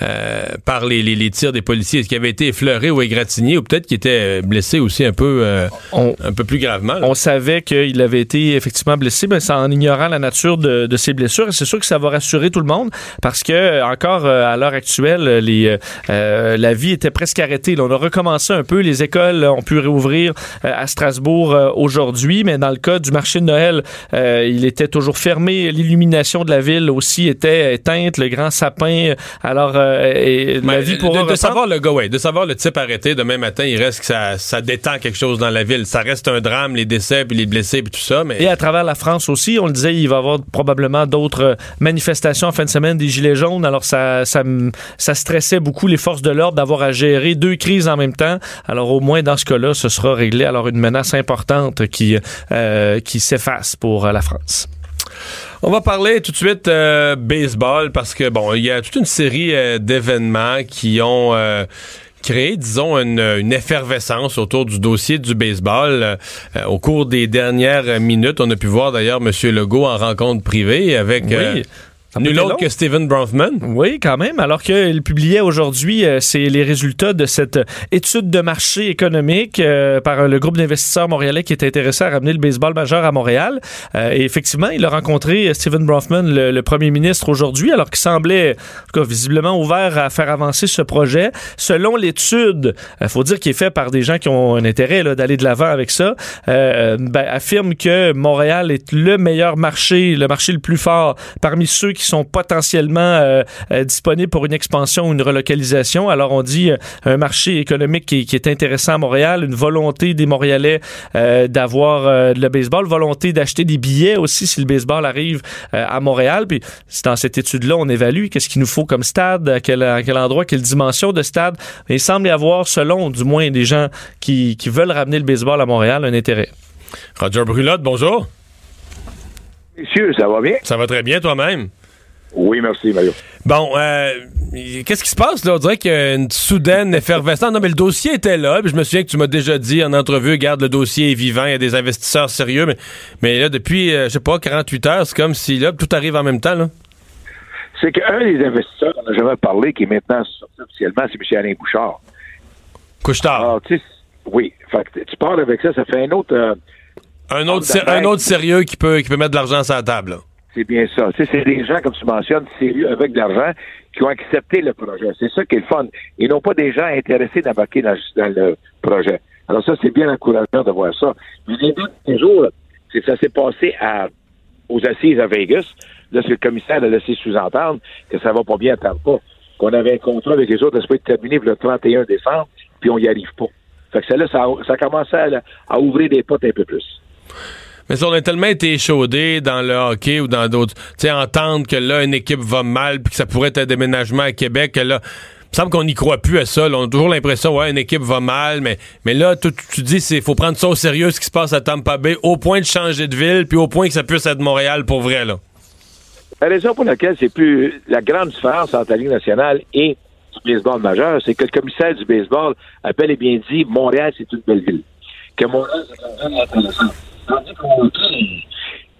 euh, par les, les- les tirs des policiers, ce qui avait été effleuré ou égratigné, ou peut-être qui était blessé aussi un peu, euh, On, un peu plus gravement. là? On savait qu'il avait été effectivement blessé, mais c'est en ignorant la nature de, de ses blessures. Et c'est sûr que ça va rassurer tout le monde parce que encore euh, à l'heure actuelle, les, euh, la vie était presque arrêtée. Là, on a recommencé un peu. Les écoles ont pu réouvrir à Strasbourg aujourd'hui, mais dans le cas du marché de Noël, il était toujours fermé. L'illumination de la ville aussi était éteinte. Le grand sapin. Alors, euh, et la Mais vie de- pourra de, savoir le gars, ouais, de savoir le type arrêté demain matin, il reste que ça, ça détend quelque chose dans la ville. Ça reste un drame, les décès puis les blessés puis tout ça, mais Et à travers la France aussi, on le disait, il va y avoir probablement d'autres euh, manifestations en fin de semaine des Gilets jaunes. Alors, ça, ça, ça stressait beaucoup les forces de l'ordre d'avoir à gérer deux crises en même temps. Alors, au moins, dans ce cas-là, ce sera réglé. Alors, une menace importante qui, euh, qui s'efface pour euh, la France. On va parler tout de suite euh, baseball parce que bon, il y a toute une série euh, d'événements qui ont euh, créé, disons, une, effervescence autour du dossier du baseball. Euh, au cours des dernières minutes, on a pu voir d'ailleurs M. Legault en rencontre privée avec euh. Nul autre que Stephen Bronfman. Oui, quand même. Alors qu'il publiait aujourd'hui, euh, c'est les résultats de cette étude de marché économique euh, par euh, le groupe d'investisseurs montréalais qui est intéressé à ramener le baseball majeur à Montréal. Euh, et effectivement, il a rencontré euh, Stephen Bronfman, le, le premier ministre, aujourd'hui, alors qu'il semblait, en tout cas, visiblement ouvert à faire avancer ce projet. Selon l'étude, il faut dire qu'il est fait par des gens qui ont un intérêt d'aller de l'avant avec ça, euh, ben, affirme que Montréal est le meilleur marché, le marché le plus fort parmi ceux qui sont potentiellement euh, euh, disponibles pour une expansion ou une relocalisation. Alors on dit euh, un marché économique qui, qui est intéressant à Montréal, une volonté des Montréalais euh, d'avoir euh, le baseball, volonté d'acheter des billets aussi si le baseball arrive euh, à Montréal. Puis c'est dans cette étude-là, on évalue qu'est-ce qu'il nous faut comme stade, à quel, à quel endroit, quelle dimension de stade. Mais il semble y avoir, selon du moins des gens qui, qui veulent ramener le baseball à Montréal, un intérêt. Roger Brulotte, bonjour. Messieurs, ça va bien? Ça va très bien toi-même? Oui, merci, Mario. Bon, euh, qu'est-ce qui se passe là? On dirait qu'il y a une soudaine effervescence. Non, mais le dossier était là. Puis je me souviens que tu m'as déjà dit en entrevue, regarde, le dossier est vivant, il y a des investisseurs sérieux. Mais, mais là, depuis, euh, je sais pas, 48 heures, c'est comme si là, tout arrive en même temps. Là. C'est qu'un des investisseurs qu'on n'a jamais parlé, qui est maintenant sorti officiellement, c'est M. Alain Bouchard. Couche-tard. Alors, sais, oui. Fait que tu parles avec ça, ça fait un autre. euh, un, autre, Ah, un autre sérieux qui peut, qui peut mettre de l'argent sur la table. là. C'est bien ça. C'est des gens, comme tu mentionnes, sérieux avec de l'argent, qui ont accepté le projet. C'est ça qui est le fun. Et non pas des gens intéressés d'embarquer dans, dans le projet. Alors ça, c'est bien encourageant de voir ça. Mais les deux jours, c'est ça s'est passé à, aux assises à Vegas. Là, le commissaire de laissé sous-entendre que ça va pas bien, attendre pas. Qu'on avait un contrat avec les autres, ça peut être terminé le 31 décembre, puis on n'y arrive pas. Fait que ça, là, ça, a- ça a commencé à, à ouvrir des potes un peu plus. Mais on a tellement été échaudé dans le hockey ou dans d'autres. Tu sais, entendre que là, une équipe va mal puis que ça pourrait être un déménagement à Québec, que là. Il me semble qu'on n'y croit plus à ça. On a toujours l'impression, ouais, une équipe va mal, mais, mais là, tu, dis, c'est faut prendre ça au sérieux, ce qui se passe à Tampa Bay, au point de changer de ville, puis au point que ça puisse être Montréal pour vrai, là. La raison pour laquelle c'est plus la grande différence entre la Ligue nationale et du baseball majeur, c'est que le commissaire du baseball a bel et bien dit Montréal, c'est une belle ville. Que Montréal, c'est une ville. Tandis qu'au hockey,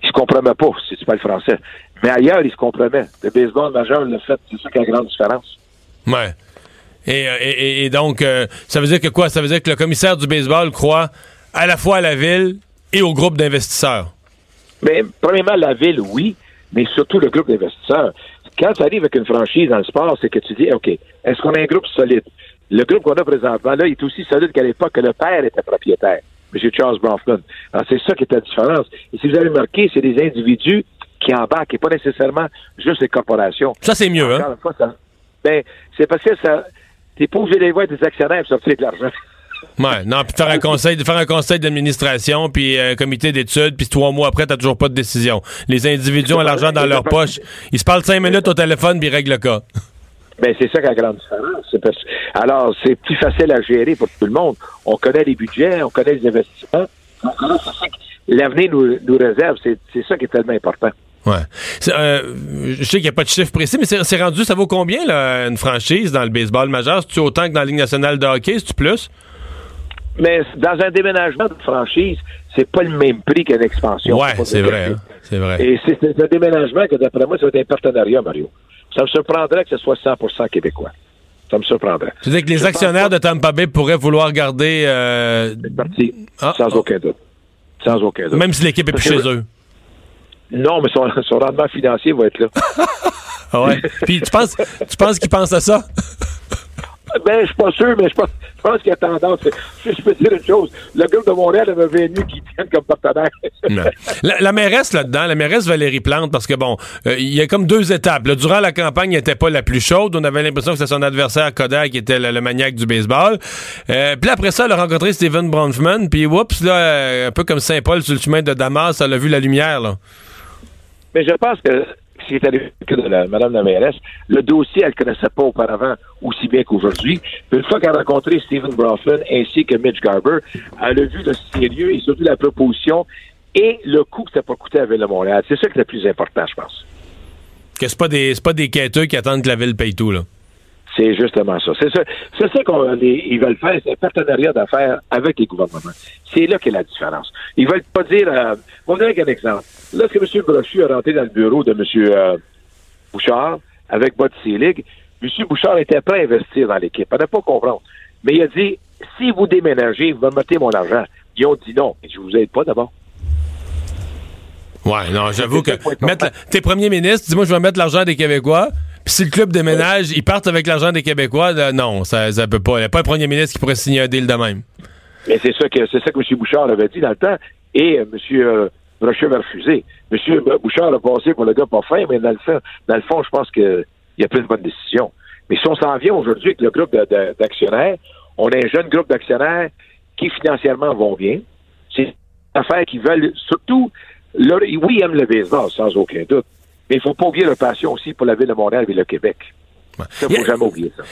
il, se compromet pas, si tu parles français. Mais ailleurs, il se compromet. Le baseball majeur le fait, c'est ça qui la grande différence. Ouais. Et, euh, et- et- et donc, euh, ça veut dire que quoi? Ça veut dire que le commissaire du baseball croit à la fois à la ville et au groupe d'investisseurs. Mais premièrement, la ville, oui, mais surtout le groupe d'investisseurs. Quand tu arrives avec une franchise dans le sport, c'est que tu dis, OK, est-ce qu'on a un groupe solide? Le groupe qu'on a présentement, là, il est aussi solide qu'à l'époque que le père était propriétaire, M. Charles Bronfman. Alors, c'est ça qui est la différence. Et si vous avez remarqué, c'est des individus qui embarquent et pas nécessairement juste les corporations. Ça, c'est mieux, Encore hein? une fois, ça, ben, c'est parce que ça, t'es pas obligé d'aller voir des actionnaires pour sortir de l'argent. Ouais, non, puis faire un conseil, de faire un conseil d'administration, puis un comité d'études, puis trois mois après, t'as toujours pas de décision. Les individus ont l'argent dans leur poche. Ils se parlent cinq minutes au téléphone, puis ils règlent le cas. Ben, c'est ça la grande différence. Parce- Alors, c'est plus facile à gérer pour tout le monde. On connaît les budgets, on connaît les investissements. L'avenir nous, nous réserve. C'est ça qui est tellement important. Ouais. Euh, je sais qu'il n'y a pas de chiffre précis, mais c'est rendu, ça vaut combien, là, une franchise dans le baseball majeur? C'est-tu autant que dans la Ligue nationale de hockey? C'est-tu plus? Mais dans un déménagement de franchise, c'est pas le même prix qu'une expansion. Ouais, c'est vrai. hein. C'est vrai. Et c'est un déménagement que, d'après moi, ça va être un partenariat, Mario. Ça me surprendrait que ce soit 100% québécois. Ça me surprendrait. Tu dire que les Je actionnaires de Tampa Bay pourraient vouloir garder, euh, parti. Ah, sans ah. aucun doute. Sans aucun doute. même si l'équipe est plus chez eux? Non, mais son, son rendement financier va être là. Ah ouais. Puis tu penses, tu penses qu'ils pensent à ça? Ben, je suis pas sûr, mais je pense, je pense qu'il y a tendance. Si je peux dire une chose, le groupe de Montréal avait venu qui tiennent comme partenaire. La, la mairesse là-dedans, la mairesse Valérie Plante, parce que bon, euh, il y a comme deux étapes. là. Durant la campagne, elle n'était pas la plus chaude. On avait l'impression que c'était son adversaire Kodak qui était le, le maniaque du baseball. Euh, puis après ça, elle a rencontré Steven Bronfman. Puis oups, là, euh, un peu comme Saint Paul sur le chemin de Damas, elle a vu la lumière. Là. Mais je pense que ce que de la, Madame la mairesse, le dossier, elle ne connaissait pas auparavant aussi bien qu'aujourd'hui. Une fois qu'elle a rencontré Stephen Bronfman ainsi que Mitch Garber, elle a vu le sérieux et surtout la proposition et le coût que ça peut coûter à la Ville de Montréal. C'est ça qui est le plus important, je pense. Que c'est pas des, pas des quêteux qui attendent que la ville paye tout là. C'est justement ça. C'est ça, c'est ça qu'on les- ils veulent faire, c'est un partenariat d'affaires avec les gouvernements. C'est là qu'est la différence. Ils veulent pas dire. Euh, on donner un exemple. Lorsque M. Brochu est rentré dans le bureau de M. euh, Bouchard avec Bud Selig, M. Bouchard était prêt à investir dans l'équipe. On n'a pas comprendre. Mais il a dit si vous déménagez, vous me mettez mon argent. Ils ont dit non. Je vous aide pas d'abord. Ouais, non, j'avoue que mettre la- t'es premier ministre, dis-moi je vais mettre l'argent des Québécois. Si le club déménage, ils partent avec l'argent des Québécois, non, ça, ça peut pas. Il n'y a pas un premier ministre qui pourrait signer un deal de même. Mais c'est ça que c'est ça que M. Bouchard avait dit dans le temps. Et euh, M. euh, Rocher va refuser. M. Bouchard a passé pour le gars pas fin, mais dans le fond, dans le fond je pense qu'il a pris une bonne décision. Mais si on s'en vient aujourd'hui avec le groupe d'actionnaires, on a un jeune groupe d'actionnaires qui financièrement vont bien. C'est une affaire qui veulent surtout oui, ils aiment le baseball, sans aucun doute. Mais il faut pas oublier leur passion aussi pour la ville de Montréal et le Québec. Ça, faut Yeah. jamais oublier ça.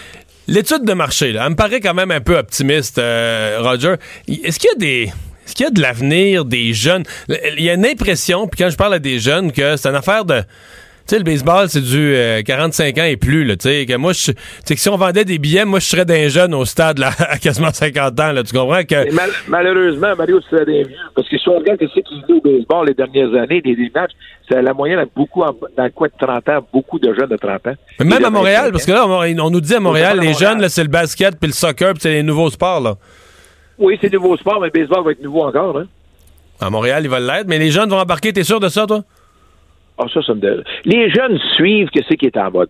L'étude de marché, là, elle me paraît quand même un peu optimiste, euh, Roger. Est-ce qu'il y a des. Est-ce qu'il y a de l'avenir des jeunes? Il y a une impression, puis quand je parle à des jeunes, que c'est une affaire de. Tu sais, le baseball, c'est du euh, 45 ans et plus, là. Tu sais, que moi, je- tu sais, que si on vendait des billets, moi, je serais d'un jeune au stade, là, à quasiment 50 ans, là. Tu comprends que. Mal- malheureusement, Mario, tu serais des vieux. Parce que si on regarde ce qui se dit au baseball les dernières années, des, des matchs, c'est la moyenne à beaucoup, en- dans coin de 30 ans, beaucoup de jeunes de 30 ans. Mais même à Montréal, 25 parce que là, on, on nous dit à Montréal, à les Montréal. jeunes, là, c'est le basket, puis le soccer, puis c'est les nouveaux sports, là. Oui, c'est nouveau sport, mais le baseball va être nouveau encore. Hein? À Montréal, ils veulent l'être, mais les jeunes vont embarquer, t'es sûr de ça, toi? Ah, ça, ça me donne. Les jeunes suivent que c'est qui est en mode.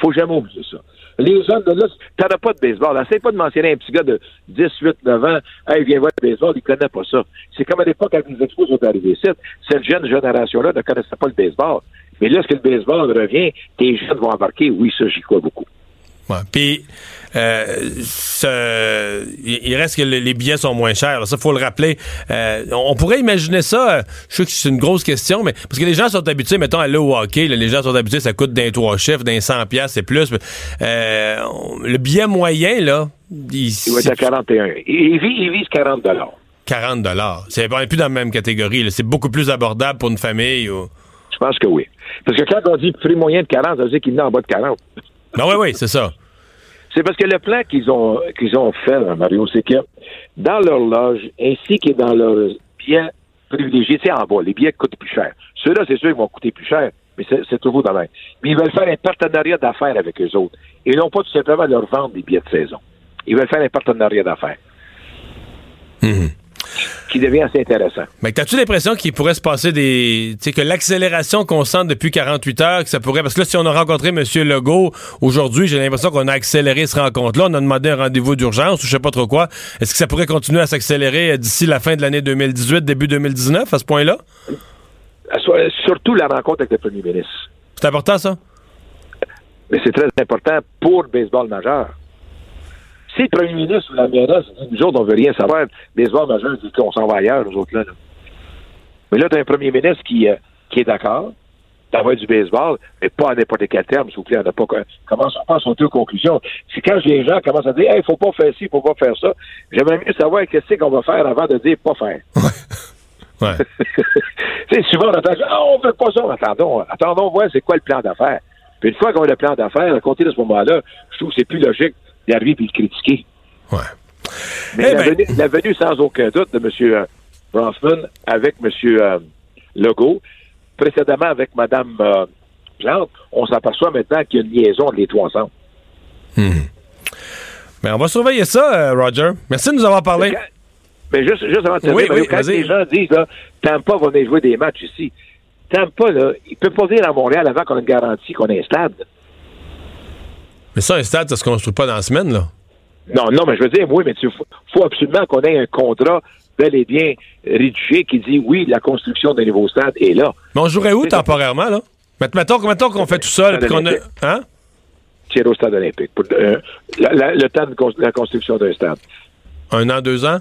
Faut jamais oublier ça. Les jeunes là, t'en as pas de baseball. Essaye pas de mentionner un petit gars de 10, 8, 9 ans. Hey, viens voir le baseball, il connaît pas ça. C'est comme à l'époque, quand les expos sont arrivés ici, cette jeune génération-là ne connaissait pas le baseball. Mais lorsque le baseball revient, tes jeunes vont embarquer. Oui, ça, j'y crois beaucoup. Ouais. Puis, euh, ce- il reste que le- les billets sont moins chers. là. Ça, faut le rappeler. Euh, on pourrait imaginer ça. euh, Je sais que c'est une grosse question, mais parce que les gens sont habitués, mettons, à aller au hockey. là, les gens sont habitués, ça coûte d'un trois chiffres, d'un 100 pièces et plus. Euh, le billet moyen, là, il, Il va être à c'est 41. Il, vise, il vise 40 dollars. 40 dollars. C'est on est plus dans la même catégorie. C'est beaucoup plus abordable pour une famille. Ou... Je pense que oui. Parce que quand on dit prix moyen de 40, ça veut dire qu'il est en bas de 40. Non, oui, oui, c'est ça. C'est parce que le plan qu'ils ont qu'ils ont fait, là, Mario, c'est que dans leur loge, ainsi que dans leurs billets privilégiés, c'est en bas, les billets coûtent plus cher. Ceux-là, c'est sûr, ils vont coûter plus cher. mais c'est toujours dans la Mais ils veulent faire un partenariat d'affaires avec eux autres. Et non pas tout simplement leur vendre des billets de saison. Ils veulent faire un partenariat d'affaires Mhm. Qui devient assez intéressant. Mais t'as-tu l'impression qu'il pourrait se passer des. Tu sais, que l'accélération qu'on sent depuis 48 heures, que ça pourrait. Parce que là, si on a rencontré M. Legault aujourd'hui, j'ai l'impression qu'on a accéléré ce rencontre-là. On a demandé un rendez-vous d'urgence ou je sais pas trop quoi. Est-ce que ça pourrait continuer à s'accélérer euh, d'ici la fin de l'année 2018, début 2019, à ce point-là? Soit- Surtout la rencontre avec le premier ministre. C'est important, ça? Mais c'est très important pour le baseball majeur. Si le premier ministre ou la mairesse dit, nous autres, on veut rien savoir, le baseball majeur dit qu'on s'en va ailleurs, nous autres, là. là. Mais là, tu as un premier ministre qui, euh, qui est d'accord d'avoir du baseball, mais pas à n'importe quel terme, s'il vous plaît. On n'a pas, commence à faire son deux conclusions. C'est quand les gens commencent à dire, hey, faut pas faire ci, faut pas faire ça. J'aimerais mieux savoir qu'est-ce qu'on va faire avant de dire pas faire. Ouais. tu sais, souvent, on entend, ah, on veut pas ça. Attendons, attendons, voir c'est quoi le plan d'affaires. Puis une fois qu'on a le plan d'affaires, à compter de ce moment-là, je trouve que c'est plus logique d'arriver et de le critiquer. Ouais. Mais Eh la, ben- venue, la venue, sans aucun doute, de M. Bronfman avec M. euh, Legault, précédemment avec Mme euh, Plante, on s'aperçoit maintenant qu'il y a une liaison entre les trois ensemble. Mais on va surveiller ça, euh, Roger. Merci de nous avoir parlé. Quand- Mais juste, juste avant de terminer, Oui, quand les gens disent, là, Tampa va venir jouer des matchs ici, Tampa, là, il peut pas venir à Montréal avant qu'on ait une garantie qu'on stade. Mais ça, un stade, ça se construit pas dans la semaine, là. Non, non, mais je veux dire, oui, mais il faut, faut absolument qu'on ait un contrat bel et bien rédigé qui dit, oui, la construction d'un nouveau stade est là. Mais on jouerait où C'est temporairement, là? Mett- Mettons, mettons qu'on fait tout là, puis qu'on a. Hein? Tirer au stade olympique. Pour, euh, la- la- le temps de la construction d'un stade. Un an, deux ans?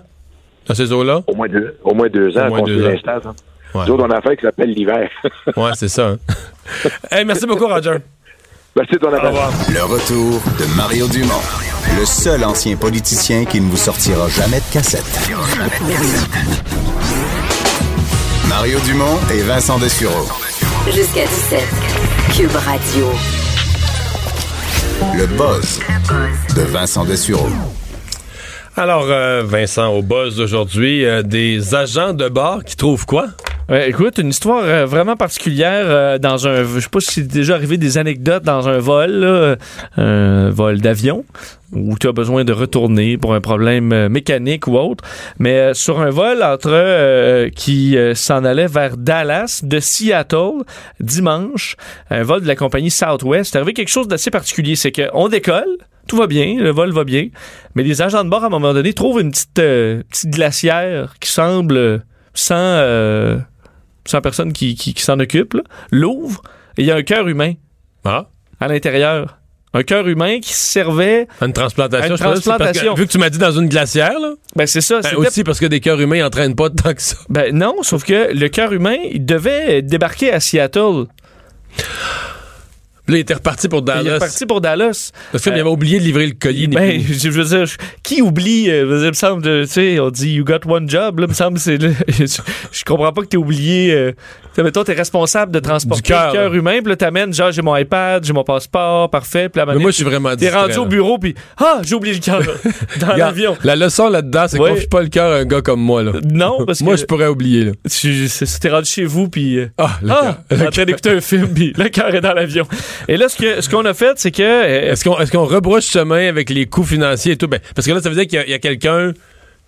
Dans ces eaux-là? Au moins deux, au moins deux ans Au moins construire deux ans. un stade. hein. Ouais. Nous autres, on a fait qui s'appelle l'hiver. Ouais, c'est ça. hein. hey, merci beaucoup, Roger. Revoir. Le retour de Mario Dumont, le seul ancien politicien qui ne vous sortira jamais de cassette. Mario Dumont et Vincent Dessureau. Jusqu'à 17. Cube Radio. Le buzz de Vincent Dessureau. Alors, euh, Vincent, au buzz d'aujourd'hui, euh, des agents de bar qui trouvent quoi? Ouais, écoute, une histoire euh, vraiment particulière euh, dans un. Je sais pas si c'est déjà arrivé des anecdotes dans un vol, là, un vol d'avion, où tu as besoin de retourner pour un problème euh, mécanique ou autre. Mais euh, sur un vol entre euh, qui euh, s'en allait vers Dallas de Seattle dimanche, un vol de la compagnie Southwest, c'est arrivé quelque chose d'assez particulier. C'est qu'on décolle. Tout va bien, le vol va bien, mais les agents de bord, à un moment donné, trouvent une petite, euh, petite glacière qui semble euh, sans, euh, sans personne qui, qui, qui s'en occupe, là, l'ouvre et il y a un cœur humain Ah? à l'intérieur. Un cœur humain qui servait. Une transplantation. Une je pense que transplantation. vu que tu m'as dit dans une glacière, là. Ben, c'est ça. ben, aussi parce que des cœurs humains n'entraînent pas tant que ça. Ben, non, sauf que le cœur humain, il devait débarquer à Seattle. Puis là, il était reparti pour Il est Dallas. parti pour Dallas. Parce qu'il avait oublié de livrer le colis. ni Ben, je veux dire, je- qui oublie, euh, il me semble, tu sais, on dit you got one job, là, il me semble, c'est, je, je comprends pas que t'aies oublié, euh, mettons, t'es responsable de transporter le cœur humain, puis là, t'amènes, genre, j'ai mon iPad, j'ai mon passeport, parfait, puis moi, je suis vraiment T'es rendu au bureau, puis ah, j'ai oublié le cœur dans l'avion. La leçon là-dedans, c'est Ouais. qu'on confie pas le cœur à un gars comme moi. Là. Non, parce moi, que je pourrais oublier. Là. tu- t'es rendu chez vous, puis euh, Ah, le ah, en train d'écouter un film, puis le cœur est dans l'avion. Et là, ce que ce qu'on a fait, c'est que euh, Est-ce qu'on est qu'on rebrouche chemin avec les coûts financiers et tout? Ben, parce que là, ça veut dire qu'il y a- quelqu'un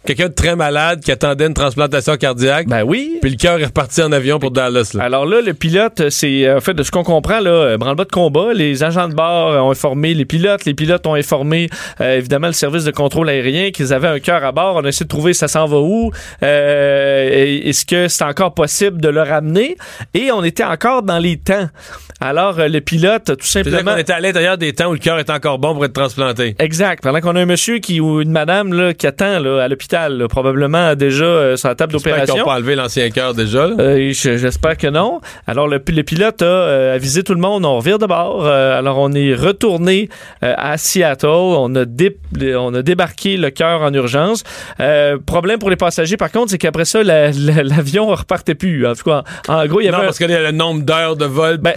quelqu'un de très malade qui attendait une transplantation cardiaque. ben oui. Puis le cœur est reparti en avion pour Dallas. Là. Alors là, le pilote, c'est en fait de ce qu'on comprend là, euh, branle-bas de combat. Les agents de bord ont informé les pilotes, les pilotes ont informé euh, évidemment le service de contrôle aérien qu'ils avaient un cœur à bord. On a essayé de trouver ça s'en va où. Euh, Est-ce que c'est encore possible de le ramener Et on était encore dans les temps. Alors euh, le pilote, tout simplement. qu'on était à l'intérieur des temps où le cœur est encore bon pour être transplanté. Exact. Pendant qu'on a un monsieur qui ou une madame là, qui attend là, à l'hôpital, là, probablement déjà euh, sur la table J'espère qu'ils d'opération. n'ont pas enlevé l'ancien cœur déjà. là. Euh, je- J'espère que non. Alors, le, le pilote a euh, avisé tout le monde, on revire de bord. Euh, alors, on est retourné euh, à Seattle. On a, dé- on a débarqué le cœur en urgence. Euh, problème pour les passagers, par contre, c'est qu'après ça, la- la- l'avion repartait plus. En tout cas, en, en gros, il y avait non, parce que le nombre d'heures de vol, Ben,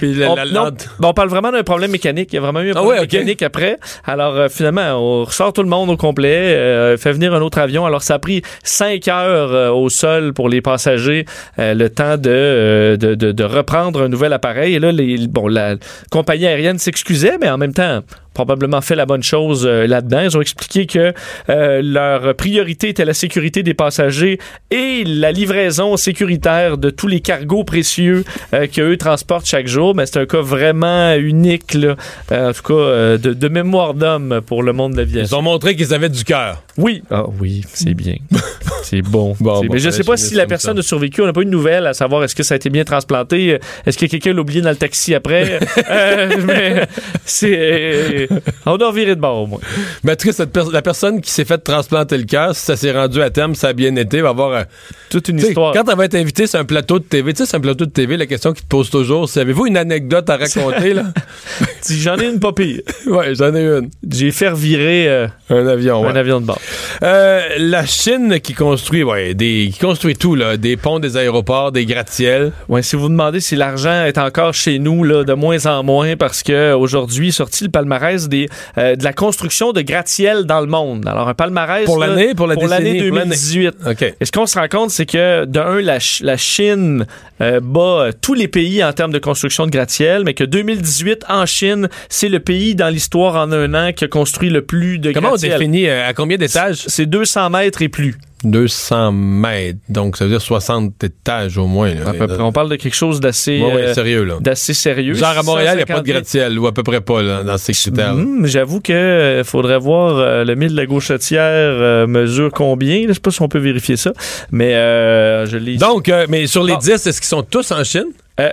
la, on, la non, lente. on parle vraiment d'un problème mécanique. Il y a vraiment eu un Ah problème ouais, mécanique après. Alors, euh, finalement, on ressort tout le monde au complet, euh, fait venir un autre avion. Alors, ça a pris cinq heures euh, au sol pour les passagers, le temps de, de, de, de reprendre un nouvel appareil. Et là, les, bon, la compagnie aérienne s'excusait, mais en même temps, probablement fait la bonne chose euh, là-dedans. Ils ont expliqué que euh, leur priorité était la sécurité des passagers et la livraison sécuritaire de tous les cargos précieux euh, qu'eux transportent chaque jour. Mais c'est un cas vraiment unique, là. Euh, en tout cas, de, de mémoire d'homme pour le monde de Ils l'aviation. ont montré qu'ils avaient du cœur. Oui. Ah oui, c'est bien. c'est bon. Bon, C'est- bon, mais je fallait sais pas si la personne ça. a survécu. On n'a pas eu de nouvelles à savoir est-ce que ça a été bien transplanté. Est-ce que quelqu'un l'a oublié dans le taxi après? Mais c'est... on doit virer de bord au moins. Mais en tout cas, la personne qui s'est fait transplanter le cœur, si ça s'est rendu à terme, ça a bien été, va avoir. euh, Toute une histoire. Quand elle va être invitée sur un plateau de TV, tu sais, c'est un plateau de TV, la question qu'ils te posent toujours, c'est avez-vous une anecdote à raconter, là? J'en ai une pas pire. ouais, j'en ai une. J'ai fait revirer euh, Un avion, ouais. un avion de bord. Euh, la Chine qui construit, ouais, des, qui construit tout, là, des ponts, des aéroports, des gratte-ciels. Ouais, si vous vous demandez si l'argent est encore chez nous là, de moins en moins parce que aujourd'hui sorti le palmarès des euh, de la construction de gratte-ciel dans le monde. Alors un palmarès Pour l'année, pour la l'année décennie, pour l'année. 2018. OK. Et ce qu'on se rend compte, c'est que de un, la, Ch- la Chine euh, bat euh, tous les pays en termes de construction de gratte-ciel, mais que 2018 en Chine, c'est le pays dans l'histoire en un an qui a construit le plus de Comment on gratte-ciel. définit, euh, à combien d'étages? C'est 200 mètres et plus. 200 mètres. Donc, ça veut dire 60 étages au moins. Là. À peu près. On parle de quelque chose d'assez Ouais, ouais, euh, sérieux, là. d'assez sérieux. Genre à Montréal, il n'y a pas de 150 gratte-ciel, ou à peu près pas, là, dans ces critères. Hum, J'avoue que euh, faudrait voir euh, le mille de la gauchetière euh, mesure combien. Je sais pas si on peut vérifier ça, mais euh, je l'ai. Donc, mais sur les Bon. 10, est-ce qu'ils sont tous en Chine?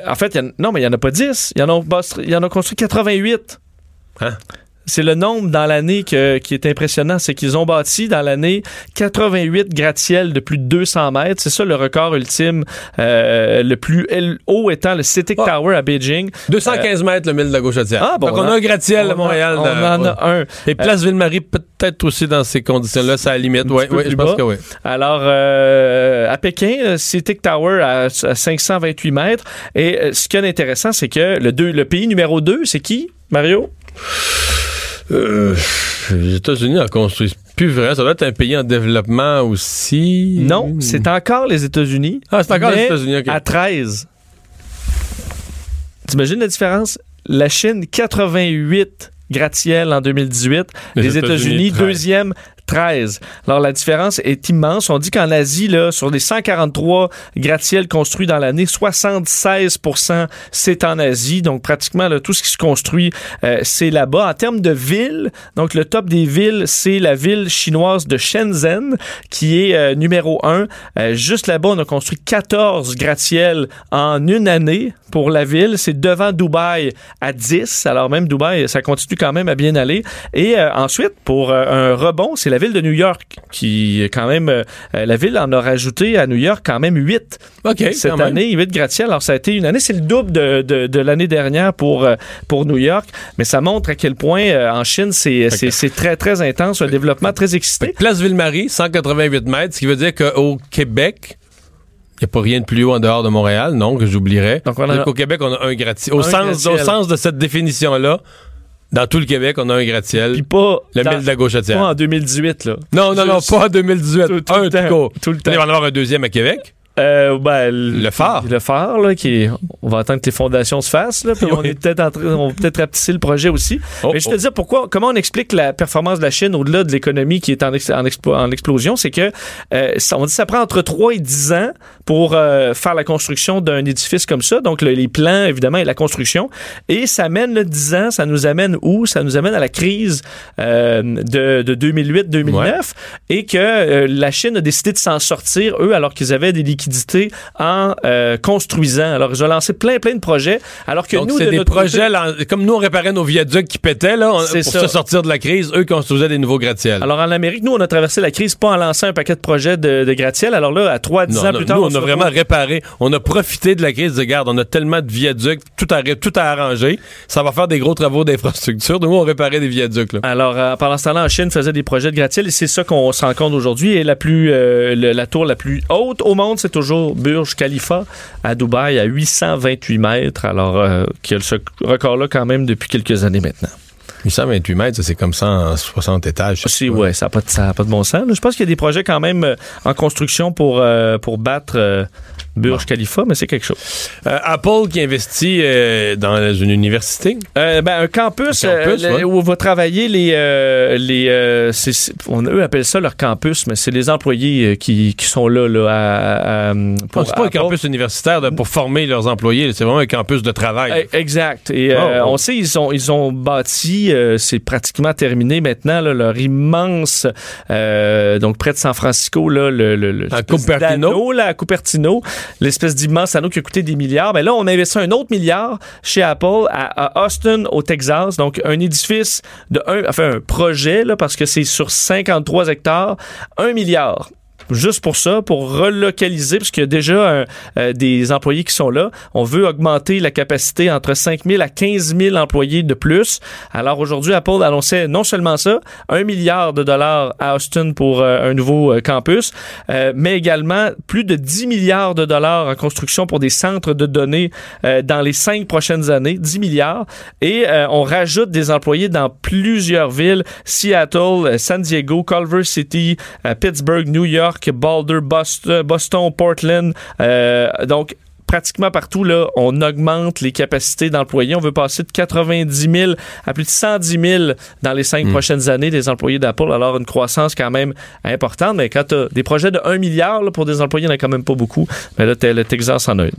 En fait, y non, mais il y en a pas 10. Il y en a, y en a construit 88. Hein? C'est le nombre dans l'année qui est impressionnant. C'est qu'ils ont bâti dans l'année 88 gratte-ciel de plus de 200 mètres. C'est ça le record ultime, euh, le plus haut étant le Citic Ah. Tower à Beijing. 215 mètres le mille de la gauchetière. Ah, bon, Donc, on on a un gratte-ciel à on Montréal. on dans- en a un. Et Place Ville-Marie, peut-être aussi dans ces conditions-là, ça à la limite. Oui, je pense bas. que oui. Alors, euh, à Pékin, Citic Tower à, à 528 mètres. Et euh, ce qui est intéressant, c'est que le, deux, le pays numéro 2, c'est qui, Mario? Euh, les États-Unis en construisent plus vrai. Ça doit être un pays en développement aussi. Non, c'est encore les États-Unis. Ah, c'est encore les États-Unis, ok. À 13. T'imagines la différence? La Chine, 88 gratte-ciel en 2018. Les Les, États-Unis, 13. deuxième, 13. Alors, la différence est immense. On dit qu'en Asie, là, sur les 143 gratte-ciel construits dans l'année, 76% c'est en Asie. Donc, pratiquement, là, tout ce qui se construit, euh, c'est là-bas. En termes de villes, donc, le top des villes, c'est la ville chinoise de Shenzhen, qui est euh, numéro 1. juste là-bas, on a construit 14 gratte-ciel en une année pour la ville. C'est devant Dubaï à 10. Alors, même Dubaï, ça continue quand même à bien aller. Et euh, ensuite, pour euh, un rebond, c'est la ville de New York qui, quand même, euh, la ville en a rajouté à New York quand même 8 OK, cette année, 8 gratte-ciel. Alors, ça a été une année, c'est le double de, de, de l'année dernière pour, euh, pour New York. Mais ça montre à quel point euh, en Chine, c'est très, très intense, un développement très que Place Ville-Marie, 188 mètres, ce qui veut dire qu'au Québec, il n'y a pas rien de plus haut en dehors de Montréal, non, que j'oublierais. Donc, on a- Donc, au Québec, on a un gratte-ciel. Au, sens, au sens de cette définition-là, dans tout le Québec, on a un gratte-ciel. Puis pas, Le dans- mille de la gauchetière. pas en 2018, là. Non, non, non, pas en 2018. Tout- tout un le temps, tout tout le temps. Il va en avoir un deuxième à Québec. Euh, ben, Le phare. Le phare, là, qui est, on va attendre que les fondations se fassent, là, puis on est peut-être en train, on va peut-être rapetisser le projet aussi. Oh, Mais je oh. te dire pourquoi, comment on explique la performance de la Chine au-delà de l'économie qui est en, ex- en, explo- en explosion, c'est que, euh, ça- on dit que ça prend entre 3 et 10 ans pour euh, faire la construction d'un édifice comme ça. Donc, le- les plans, évidemment, et la construction. Et ça mène, le 10 ans, ça nous amène où? Ça nous amène à la crise de, de 2008-2009 et que la Chine a décidé de s'en sortir, eux, alors qu'ils avaient des liquidités en euh, construisant. Alors, ils ont lancé plein, plein de projets, alors que Donc, nous, de des notre projets, côté- comme nous, on réparait nos viaducs qui pétaient, là, on- pour ça. se sortir de la crise, eux construisaient des nouveaux gratte-ciels. Alors, en Amérique, nous, on a traversé la crise pas en lançant un paquet de projets de, de gratte-ciel. Alors là, à 3 10 Non, ans non, plus tard, nous, on, a vraiment retrouve- réparé. On a profité de la crise de garde. On a tellement de viaducs, tout à, tout à arranger. Ça va faire des gros travaux d'infrastructure. Nous, on réparait des viaducs. Là. Alors, euh, pendant ce temps-là, en Chine, faisait des projets de gratte-ciel et c'est ça qu'on se rend compte aujourd'hui. Et la plus, euh, le- la tour la plus haute au monde, c'est toujours Burj Khalifa à Dubaï à 828 mètres. Alors, euh, qui a ce record-là quand même depuis quelques années maintenant. 828 mètres, c'est comme 160 étages. Si, ouais, ça n'a pas, pas de bon sens. là. Je pense qu'il y a des projets quand même euh, en construction pour, euh, pour battre euh, Burj Khalifa, mais c'est quelque chose. Euh, Apple qui investit euh, dans une université. Euh, ben, un campus, Un campus, le- ouais. où va travailler les. les on, eux appellent ça leur campus, mais c'est les employés qui, qui sont là. là à, Non, c'est pas un campus universitaire de- pour former leurs employés, c'est vraiment un campus de travail. Exact. Et Oh, oh. on sait, ils ont, ils ont bâti, c'est pratiquement terminé maintenant, là, leur immense, donc près de San Francisco, là, le, le, le À Cupertino. là, à Cupertino, l'espèce d'immense anneau qui a coûté des milliards. Ben là, on a investi un autre milliard chez Apple à, à Austin, au Texas, donc un édifice de un, enfin un projet, là, parce que c'est sur 53 hectares, un milliard juste pour ça, pour relocaliser, parce qu'il y a déjà un- euh, des employés qui sont là. On veut augmenter la capacité entre 5 000 à 15 000 employés de plus. Alors aujourd'hui, Apple annonçait non seulement ça, un milliard de dollars à Austin pour euh, un nouveau euh, campus, euh, mais également plus de 10 milliards de dollars en construction pour des centres de données euh, dans les cinq prochaines années, 10 milliards. Et euh, on rajoute des employés dans plusieurs villes, Seattle, euh, San Diego, Culver City, euh, Pittsburgh, New York, Boulder, Boston, Boston Portland. Euh, donc, pratiquement partout, là, on augmente les capacités d'employés. On veut passer de 90 000 à plus de 110 000 dans les cinq prochaines années des employés d'Apple. Alors, une croissance quand même importante. Mais quand tu as des projets de 1 milliard là, pour des employés, il n'y en a quand même pas beaucoup. Mais là, le Texas en a une.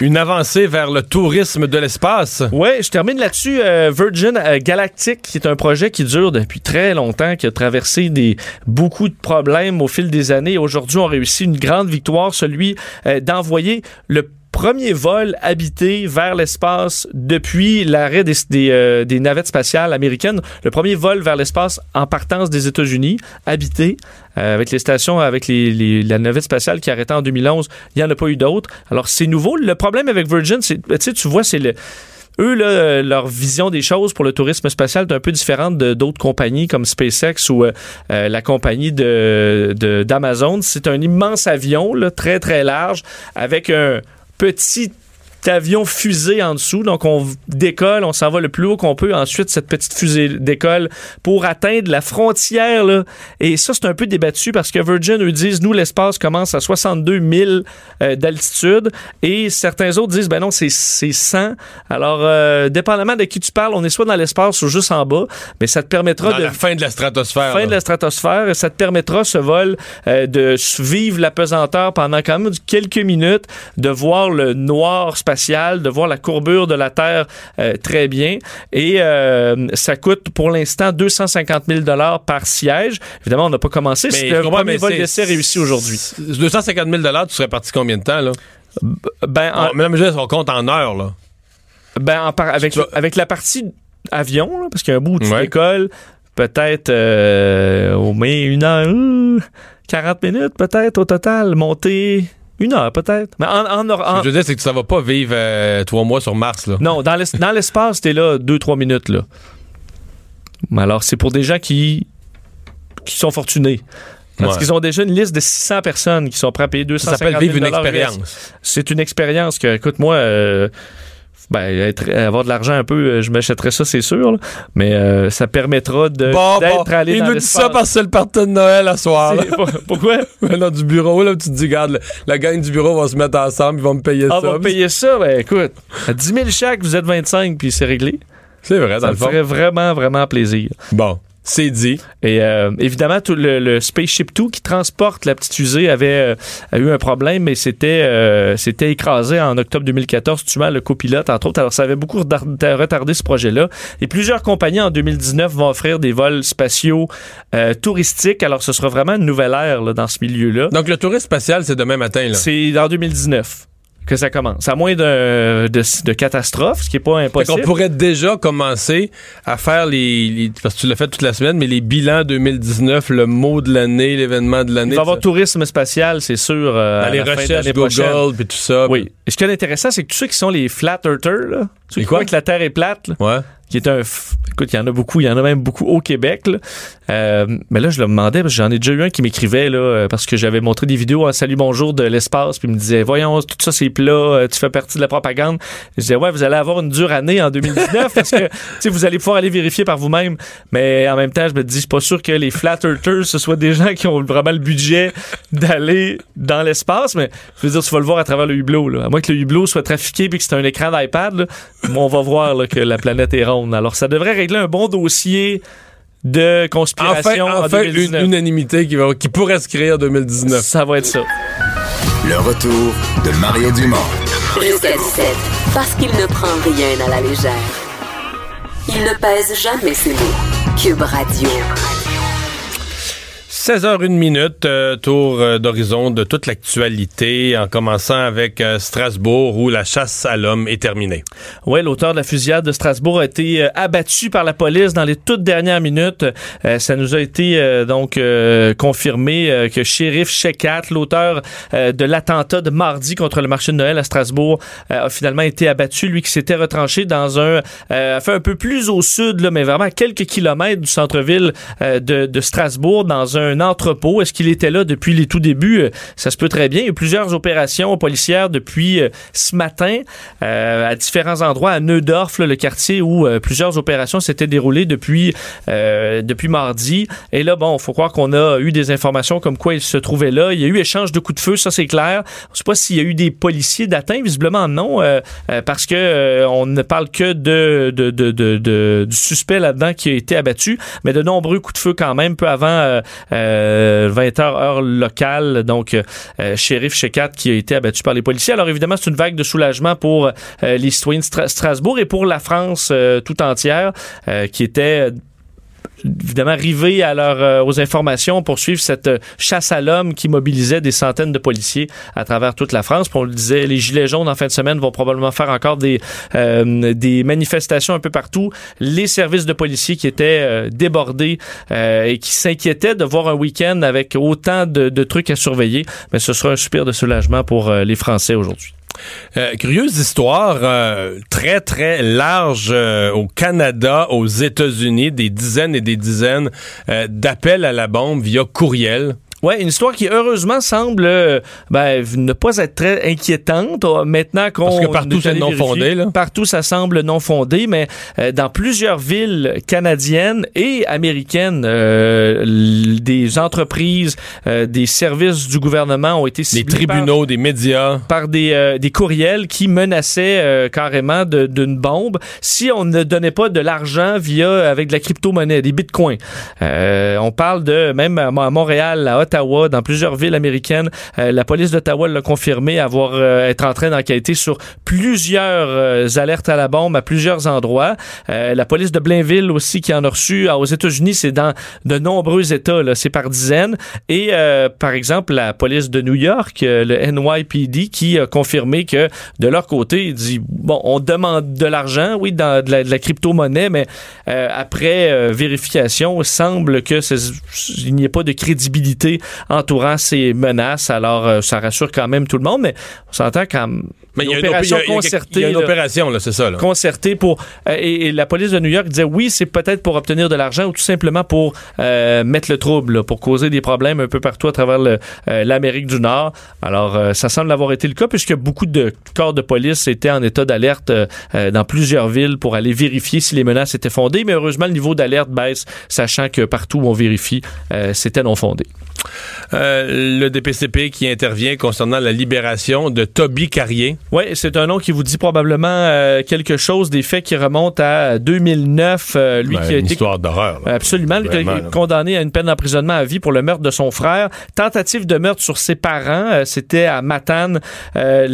Une avancée vers le tourisme de l'espace. Ouais, je termine là-dessus. Euh, Virgin euh, Galactic, qui est un projet qui dure depuis très longtemps, qui a traversé des beaucoup de problèmes au fil des années. Aujourd'hui, on réussit une grande victoire, celui euh, d'envoyer le premier vol habité vers l'espace depuis l'arrêt euh, des navettes spatiales américaines. Le premier vol vers l'espace en partance des États-Unis, habité, euh, avec les stations, avec la navette spatiale qui arrêtait en 2011. Il n'y en a pas eu d'autres. Alors, c'est nouveau. Le problème avec Virgin, c'est, tu sais, tu vois, c'est eux, leur vision des choses pour le tourisme spatial est un peu différente de d'autres compagnies comme SpaceX ou euh, la compagnie d'Amazon. C'est un immense avion, très, très large, avec un petit avion fusée en dessous. Donc, on décolle, on s'en va le plus haut qu'on peut. Ensuite, cette petite fusée décolle pour atteindre la frontière. Là. Et ça, c'est un peu débattu parce que Virgin, eux, disent, nous, l'espace commence à 62 000 euh, d'altitude. Et certains autres disent, ben non, c'est c'est 100. Alors, euh, dépendamment de qui tu parles, on est soit dans l'espace ou juste en bas. Mais ça te permettra Dans de la fin de la stratosphère. fin là. de la stratosphère. Ça te permettra, ce vol, euh, de suivre la pesanteur pendant quand même quelques minutes, de voir le noir spatial, de voir la courbure de la Terre euh, très bien. Et euh, ça coûte pour l'instant 250 000 par siège. Évidemment, on n'a pas commencé. Mais le premier vol d'essai réussi aujourd'hui. 250 000 tu serais parti combien de temps, là? Ben, en- Ah, on compte en heures, là. Ben, en par- avec, vas- avec la partie avion, là, parce qu'il y a un bout où tu Ouais. décolles, peut-être euh, au moins une heure, euh, 40 minutes peut-être au total, monter une heure peut-être. Mais en, en, en- Ce que je veux dire, c'est que ça va pas vivre euh, trois mois sur Mars, là. non, dans l'es- dans l'espace, t'es là 2-3 minutes. là. Mais alors, c'est pour des gens qui, qui sont fortunés. Parce Ouais. qu'ils ont déjà une liste de 600 personnes qui sont prêtes à payer 250 Ça 000 s'appelle vivre une expérience. C'est une expérience que, écoute, moi, euh, ben, être- avoir de l'argent un peu, euh, je m'achèterais ça, c'est sûr. là. Mais euh, ça permettra de Bon, d'être bon, allé il dans nous dit ça parce que c'est le party de Noël à soir. pour- Pourquoi? Dans du bureau, là, tu te dis, regarde, la gang du bureau va se mettre ensemble, ils vont me payer Ah, ça. on va payer ça? Ben, écoute, à 10 000 chaque, vous êtes 25, puis c'est réglé. C'est vrai, dans Ça le me fond. ferait vraiment, vraiment plaisir. Bon, c'est dit. Et euh, évidemment, tout le, le Spaceship Two qui transporte la petite fusée avait euh, a eu un problème, mais c'était euh, c'était écrasé en octobre 2014, tuant le copilote, entre autres. Alors, ça avait beaucoup retard- retardé ce projet-là. Et plusieurs compagnies en 2019 vont offrir des vols spatiaux euh, touristiques. Alors, ce sera vraiment une nouvelle ère là, dans ce milieu-là. Donc, le tourisme spatial, c'est demain matin, là. C'est en 2019 que ça commence. À moins de, de, de catastrophe, ce qui n'est pas impossible. qu'on pourrait déjà commencer à faire les, les- Parce que tu l'as fait toute la semaine, mais les bilans 2019, le mot de l'année, l'événement de l'année. Il va y avoir tourisme spatial, c'est sûr. euh, à les la recherches Google, puis tout ça. Oui. Et ce qui est intéressant, c'est que tous ceux qui sont les flat earthers, là, quoi? que la Terre est plate, là, Ouais. Qui un... Écoute, il y en a beaucoup, il y en a même beaucoup au Québec. Euh, mais là, je le demandais, parce que j'en ai déjà eu un qui m'écrivait, là, euh, parce que j'avais montré des vidéos en Salut Bonjour de l'espace, puis il me disait, voyons, tout ça c'est plat, euh, tu fais partie de la propagande. Je disais, ouais, vous allez avoir une dure année en 2019, parce que, vous allez pouvoir aller vérifier par vous-même. Mais en même temps, je me dis, je suis pas sûr que les flat earthers, ce soit des gens qui ont vraiment le budget d'aller dans l'espace, mais je veux dire, tu vas le voir à travers le hublot. À moins que le hublot soit trafiqué puis que c'est un écran d'iPad, on va voir que la planète est ronde. Alors, ça devrait régler un bon dossier de Enfin, conspiration en enfin une 2019. unanimité qui, va, qui pourrait se créer en 2019. Ça va être ça. Le retour de Mario Dumont. Jusqu'à 17, parce qu'il ne prend rien à la légère. Il ne pèse jamais ses mots. Cube Radio. 16h01 minute, euh, tour euh, d'horizon de toute l'actualité, en commençant avec euh, Strasbourg où la chasse à l'homme est terminée. Oui, l'auteur de la fusillade de Strasbourg a été abattu par la police dans les toutes dernières minutes. Ça nous a été donc confirmé que Sheriff Shekat, l'auteur de l'attentat de mardi contre le marché de Noël à Strasbourg, a finalement été abattu. Lui qui s'était retranché dans un, fait un peu plus au sud, là, mais vraiment à quelques kilomètres du centre-ville de, de Strasbourg, dans un entrepôt. Est-ce qu'il était là depuis les tout débuts? Euh, Ça se peut très bien. Il y a eu plusieurs opérations policières depuis euh, ce matin euh, à différents endroits, à Neudorf, le quartier où plusieurs opérations s'étaient déroulées depuis, depuis mardi. Et là, bon, il faut croire qu'on a eu des informations comme quoi il se trouvait là. Il y a eu échange de coups de feu, ça c'est clair. Je sais pas s'il y a eu des policiers d'atteints, visiblement non, parce que on ne parle que de, de, du suspect là-dedans qui a été abattu, mais de nombreux coups de feu quand même, peu avant 20h heure locale. Donc, euh, euh, shérif Shekat qui a été abattu par les policiers. Alors évidemment, c'est une vague de soulagement pour euh, les citoyens de Stra- Strasbourg et pour la France euh, tout entière euh, qui était évidemment rivés à leur, euh, aux informations pour suivre cette euh, chasse à l'homme qui mobilisait des centaines de policiers à travers toute la France. Puis on le disait, les Gilets jaunes en fin de semaine vont probablement faire encore des, euh, des manifestations un peu partout. Les services de policiers qui étaient euh, débordés euh, et qui s'inquiétaient de voir un week-end avec autant de, de trucs à surveiller. Mais ce sera un soupir de soulagement pour les Français aujourd'hui. Euh, curieuse histoire, euh, très très large euh, au Canada, aux États-Unis, des dizaines et des dizaines d'appels à la bombe via courriel. Ouais, une histoire qui heureusement semble euh, ben, ne pas être très inquiétante euh, maintenant qu'on Parce que partout, est c'est non vérifier. fondé, là. Partout ça semble non fondé, mais euh, dans plusieurs villes canadiennes et américaines, euh, des entreprises, euh, des services du gouvernement ont été ciblés par- tribunaux, des médias. par des, euh, des courriels qui menaçaient euh, carrément d'une bombe si on ne donnait pas de l'argent via avec de la crypto-monnaie, des bitcoins. Euh, on parle de même à, à Montréal, à Ottawa, dans plusieurs villes américaines, euh, la police d'Ottawa l'a confirmé avoir euh, être en train d'enquêter sur plusieurs euh, alertes à la bombe à plusieurs endroits. La police de Blainville aussi qui en a reçu Ah, aux États-Unis, c'est dans de nombreux États, là, c'est par dizaines. Et par exemple, la police de New York, le NYPD, qui a confirmé que de leur côté, il dit bon, on demande de l'argent, oui, dans de la, crypto-monnaie, mais euh, après vérification, il semble que il n'y ait pas de crédibilité entourant ces menaces. Alors, euh, ça rassure quand même tout le monde, mais on s'entend quand. Mais il y a une, il y a- concertée. il y a une opération, là, c'est ça. Là. concerté pour euh, et, et la police de New York disait oui c'est peut-être pour obtenir de l'argent ou tout simplement pour euh, mettre le trouble là, pour causer des problèmes un peu partout à travers euh, l'Amérique du Nord alors euh, ça semble avoir été le cas puisque beaucoup de corps de police étaient en état d'alerte dans plusieurs villes pour aller vérifier si les menaces étaient fondées mais heureusement le niveau d'alerte baisse sachant que partout où on vérifie euh, c'était non fondé Euh, le DPCP qui intervient concernant la libération de Toby Carrier. Oui, c'est un nom qui vous dit probablement euh, quelque chose des faits qui remontent à 2009. euh, lui Ben, qui a une été histoire d'horreur. là. Absolument. Lui qui a Vraiment, été là. condamné à une peine d'emprisonnement à vie pour le meurtre de son frère. Tentative de meurtre sur ses parents. euh, C'était à Matane, euh,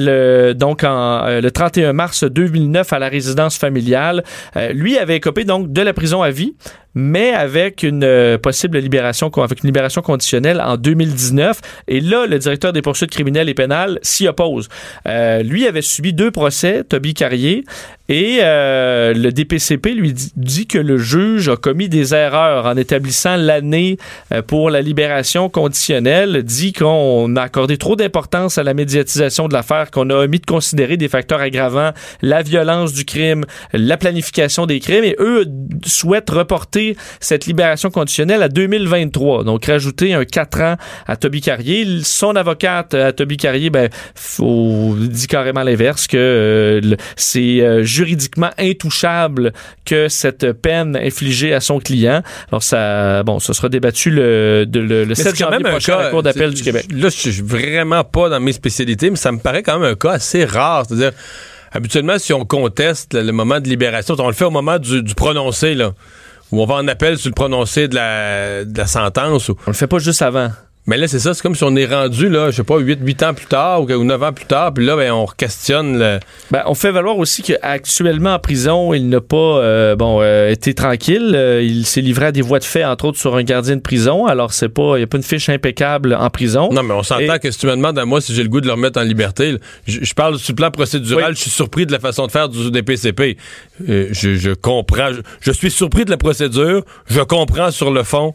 le, donc en, euh, le 31 mars 2009 à la résidence familiale. Euh, lui avait écopé donc de la prison à vie. Mais avec une euh, possible libération, avec une libération conditionnelle en 2019. Et là, le directeur des poursuites criminelles et pénales s'y oppose. Euh, lui avait subi deux procès, Toby Carrier, et euh, le DPCP lui dit, dit, que le juge a commis des erreurs en établissant l'année pour la libération conditionnelle, dit qu'on a accordé trop d'importance à la médiatisation de l'affaire, qu'on a omis de considérer des facteurs aggravants, la violence du crime, la planification des crimes, et eux souhaitent reporter cette libération conditionnelle à 2023, donc rajouter un 4 ans à Toby Carrier. Son avocate à Toby Carrier, ben, faut, dit carrément l'inverse, que euh, c'est euh, juridiquement intouchable que cette peine infligée à son client. Alors ça, bon, ça sera débattu le, de, le, le 7 janvier prochain à la Cour d'appel du Québec. Là, je suis vraiment pas dans mes spécialités, mais ça me paraît quand même un cas assez rare. C'est-à-dire, habituellement, si on conteste le moment de libération, on le fait au moment du, du prononcé, là, où on va en appel sur le prononcé de la, de la sentence. Ou... On le fait pas juste avant. Mais là, c'est ça, c'est comme si on est rendu, là, je sais pas, 8, 8 ans plus tard ou 9 ans plus tard, puis là, ben, on questionne le... Ben, on fait valoir aussi qu'actuellement en prison, il n'a pas euh, bon euh, été tranquille. Euh, il s'est livré à des voies de fait, entre autres, sur un gardien de prison. Alors, c'est pas, il n'y a pas une fiche impeccable en prison. Non, mais on s'entend Et... que si tu me demandes à moi si j'ai le goût de le remettre en liberté, je, je parle du plan procédural, oui. je suis surpris de la façon de faire du DPCP. Je, je, comprends, je, je suis surpris de la procédure, je comprends sur le fond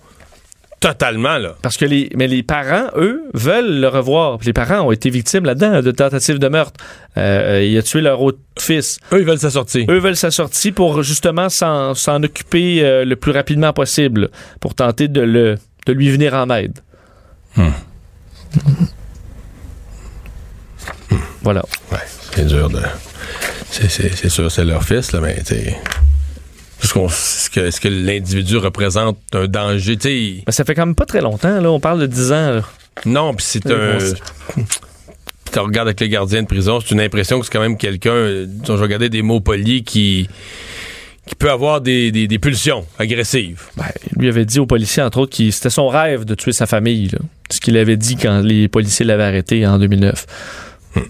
Totalement, là. Parce que les, mais les parents, eux, veulent le revoir. Les parents ont été victimes là-dedans de tentatives de meurtre. Euh, il a tué leur autre fils. Eux, ils veulent sa sortie. Eux veulent sa sortie pour justement s'en occuper euh, le plus rapidement possible, pour tenter de, le, de lui venir en aide. Hmm. Voilà. Ouais, c'est dur de. C'est sûr, c'est leur fils, là, mais est-ce que, est que l'individu représente un danger? Ben, ça fait quand même pas très longtemps, là. On parle de 10 ans. Là. Non, puis c'est un. tu regardes avec les gardiens de prison, c'est une impression que c'est quand même quelqu'un, dont je regardais des mots polis, qui qui peut avoir des, des, des pulsions agressives. Ben, lui avait dit aux policiers, entre autres, que c'était son rêve de tuer sa famille. Là. Ce qu'il avait dit quand les policiers l'avaient arrêté en 2009. Hum.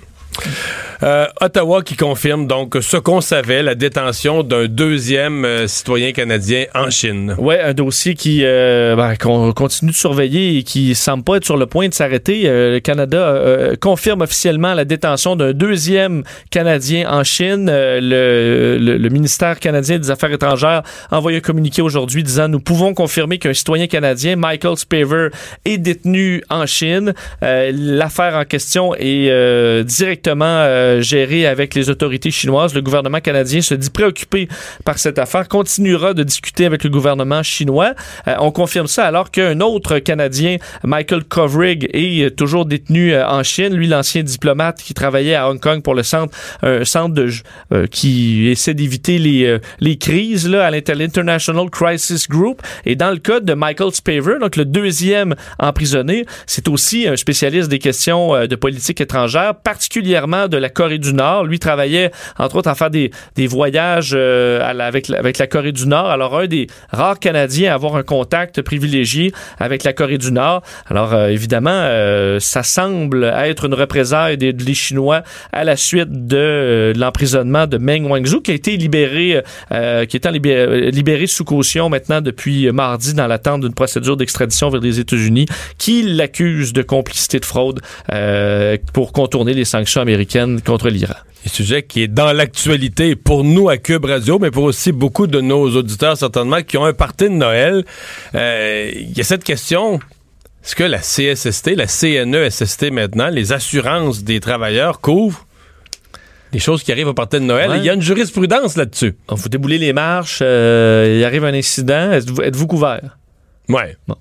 Euh, Ottawa qui confirme donc ce qu'on savait, la détention d'un deuxième euh, citoyen canadien en Chine. Oui, un dossier qui euh, ben, qu'on continue de surveiller et qui semble pas être sur le point de s'arrêter. le Canada confirme officiellement la détention d'un deuxième Canadien en Chine. Le, ministère canadien des Affaires étrangères a un communiqué aujourd'hui disant nous pouvons confirmer qu'un citoyen canadien, Michael Spaver, est détenu en Chine. L'affaire en question est directement géré avec les autorités chinoises. Le gouvernement canadien se dit préoccupé par cette affaire, continuera de discuter avec le gouvernement chinois. Euh, on confirme ça alors qu'un autre Canadien, Michael Kovrig, est toujours détenu euh, en Chine. Lui, l'ancien diplomate qui travaillait à Hong Kong pour le centre, centre de, euh, qui essaie d'éviter les, les crises là, à l'International Crisis Group. Et dans le cas de Michael Spaver, donc le deuxième emprisonné, c'est aussi un spécialiste des questions de politique étrangère, particulièrement de la Corée du Nord. Lui travaillait, entre autres, à faire des, des voyages euh, avec, avec la Corée du Nord. Alors, un des rares Canadiens à avoir un contact privilégié avec la Corée du Nord. Alors, euh, évidemment, euh, ça semble être une représaille des, des Chinois à la suite de l'emprisonnement de Meng Wanzhou, qui a été libéré, qui est libéré, libéré sous caution maintenant depuis mardi dans l'attente d'une procédure d'extradition vers les États-Unis, qui l'accuse de complicité de fraude pour contourner les sanctions américaines contre l'Iran. Un sujet qui est dans l'actualité pour nous à Cube Radio, mais pour aussi beaucoup de nos auditeurs certainement qui ont un parti de Noël. Euh, il y a cette question. Est-ce que la CSST, la CNESST maintenant, les assurances des travailleurs couvrent les choses qui arrivent au parti de Noël? Ouais. Il y a une jurisprudence là-dessus. Vous déboulez les marches, euh, il arrive un incident, êtes-vous êtes couvert? Ouais. Bon.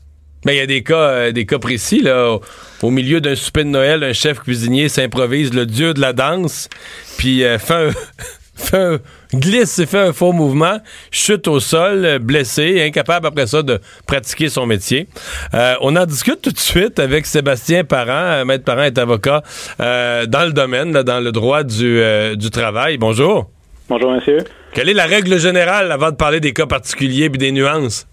Mais il y a des cas, euh, des cas précis. Là. Au, au milieu d'un souper de Noël, un chef cuisinier s'improvise le dieu de la danse, puis euh, fait, un, fait un, glisse et fait un faux mouvement, chute au sol, euh, blessé, incapable après ça de pratiquer son métier. Euh, on en discute tout de suite avec Sébastien Parent. Maître Parent est avocat dans le domaine, là, dans le droit du, du travail. Bonjour. Bonjour, monsieur. Quelle est la règle générale avant de parler des cas particuliers et des nuances?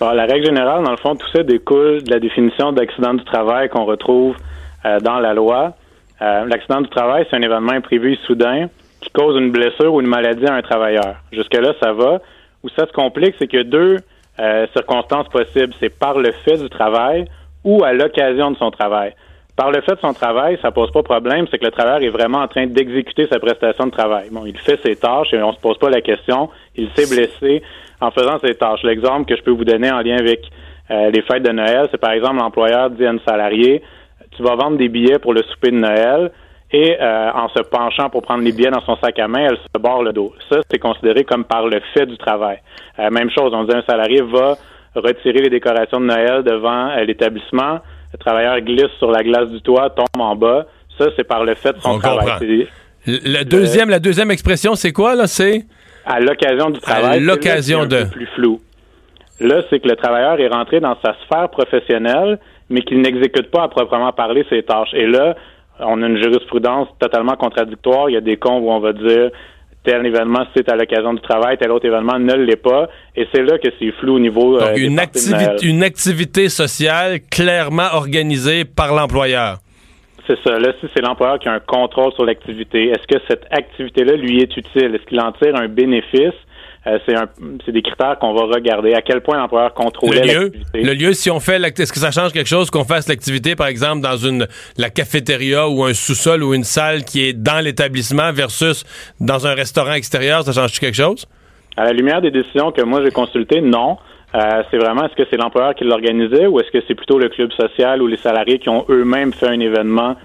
Bon, la règle générale, dans le fond, tout ça découle de la définition d'accident du travail qu'on retrouve euh, dans la loi. Euh, L'accident du travail, c'est un événement imprévu soudain qui cause une blessure ou une maladie à un travailleur. Jusque-là, ça va. Où ça se complique, c'est qu'il y a deux euh, circonstances possibles. C'est par le fait du travail ou à l'occasion de son travail. Par le fait de son travail, ça pose pas problème, c'est que le travailleur est vraiment en train d'exécuter sa prestation de travail. Bon, il fait ses tâches et on se pose pas la question. Il s'est blessé en faisant ses tâches. L'exemple que je peux vous donner en lien avec euh, les fêtes de Noël, c'est par exemple l'employeur dit à une salariée, tu vas vendre des billets pour le souper de Noël et euh, en se penchant pour prendre les billets dans son sac à main, elle se barre le dos. Ça, c'est considéré comme par le fait du travail. Euh, même chose, on dit un salarié va retirer les décorations de Noël devant l'établissement le travailleur glisse sur la glace du toit, tombe en bas. Ça, c'est par le fait de son travail. Le deuxième, la deuxième expression, c'est quoi, là? C'est? À l'occasion du travail. À l'occasion de. plus flou. Là, c'est que le travailleur est rentré dans sa sphère professionnelle, mais qu'il n'exécute pas à proprement parler ses tâches. Et là, on a une jurisprudence totalement contradictoire. Il y a des cons où on va dire tel événement, c'est à l'occasion du travail, tel autre événement ne l'est pas. Et c'est là que c'est flou au niveau. Euh, une, activité, une activité sociale clairement organisée par l'employeur. C'est ça. Là, si c'est l'employeur qui a un contrôle sur l'activité, est-ce que cette activité-là lui est utile? Est-ce qu'il en tire un bénéfice? Euh, c'est des critères qu'on va regarder. À quel point l'employeur contrôle l'activité? Le lieu, si on fait est-ce que ça change quelque chose qu'on fasse l'activité, par exemple, dans une la cafétéria ou un sous-sol ou une salle qui est dans l'établissement versus dans un restaurant extérieur, ça change quelque chose? À la lumière des décisions que moi j'ai consultées, non. Euh, c'est vraiment est-ce que c'est l'employeur qui l'organisait ou est-ce que c'est plutôt le club social ou les salariés qui ont eux-mêmes fait un événement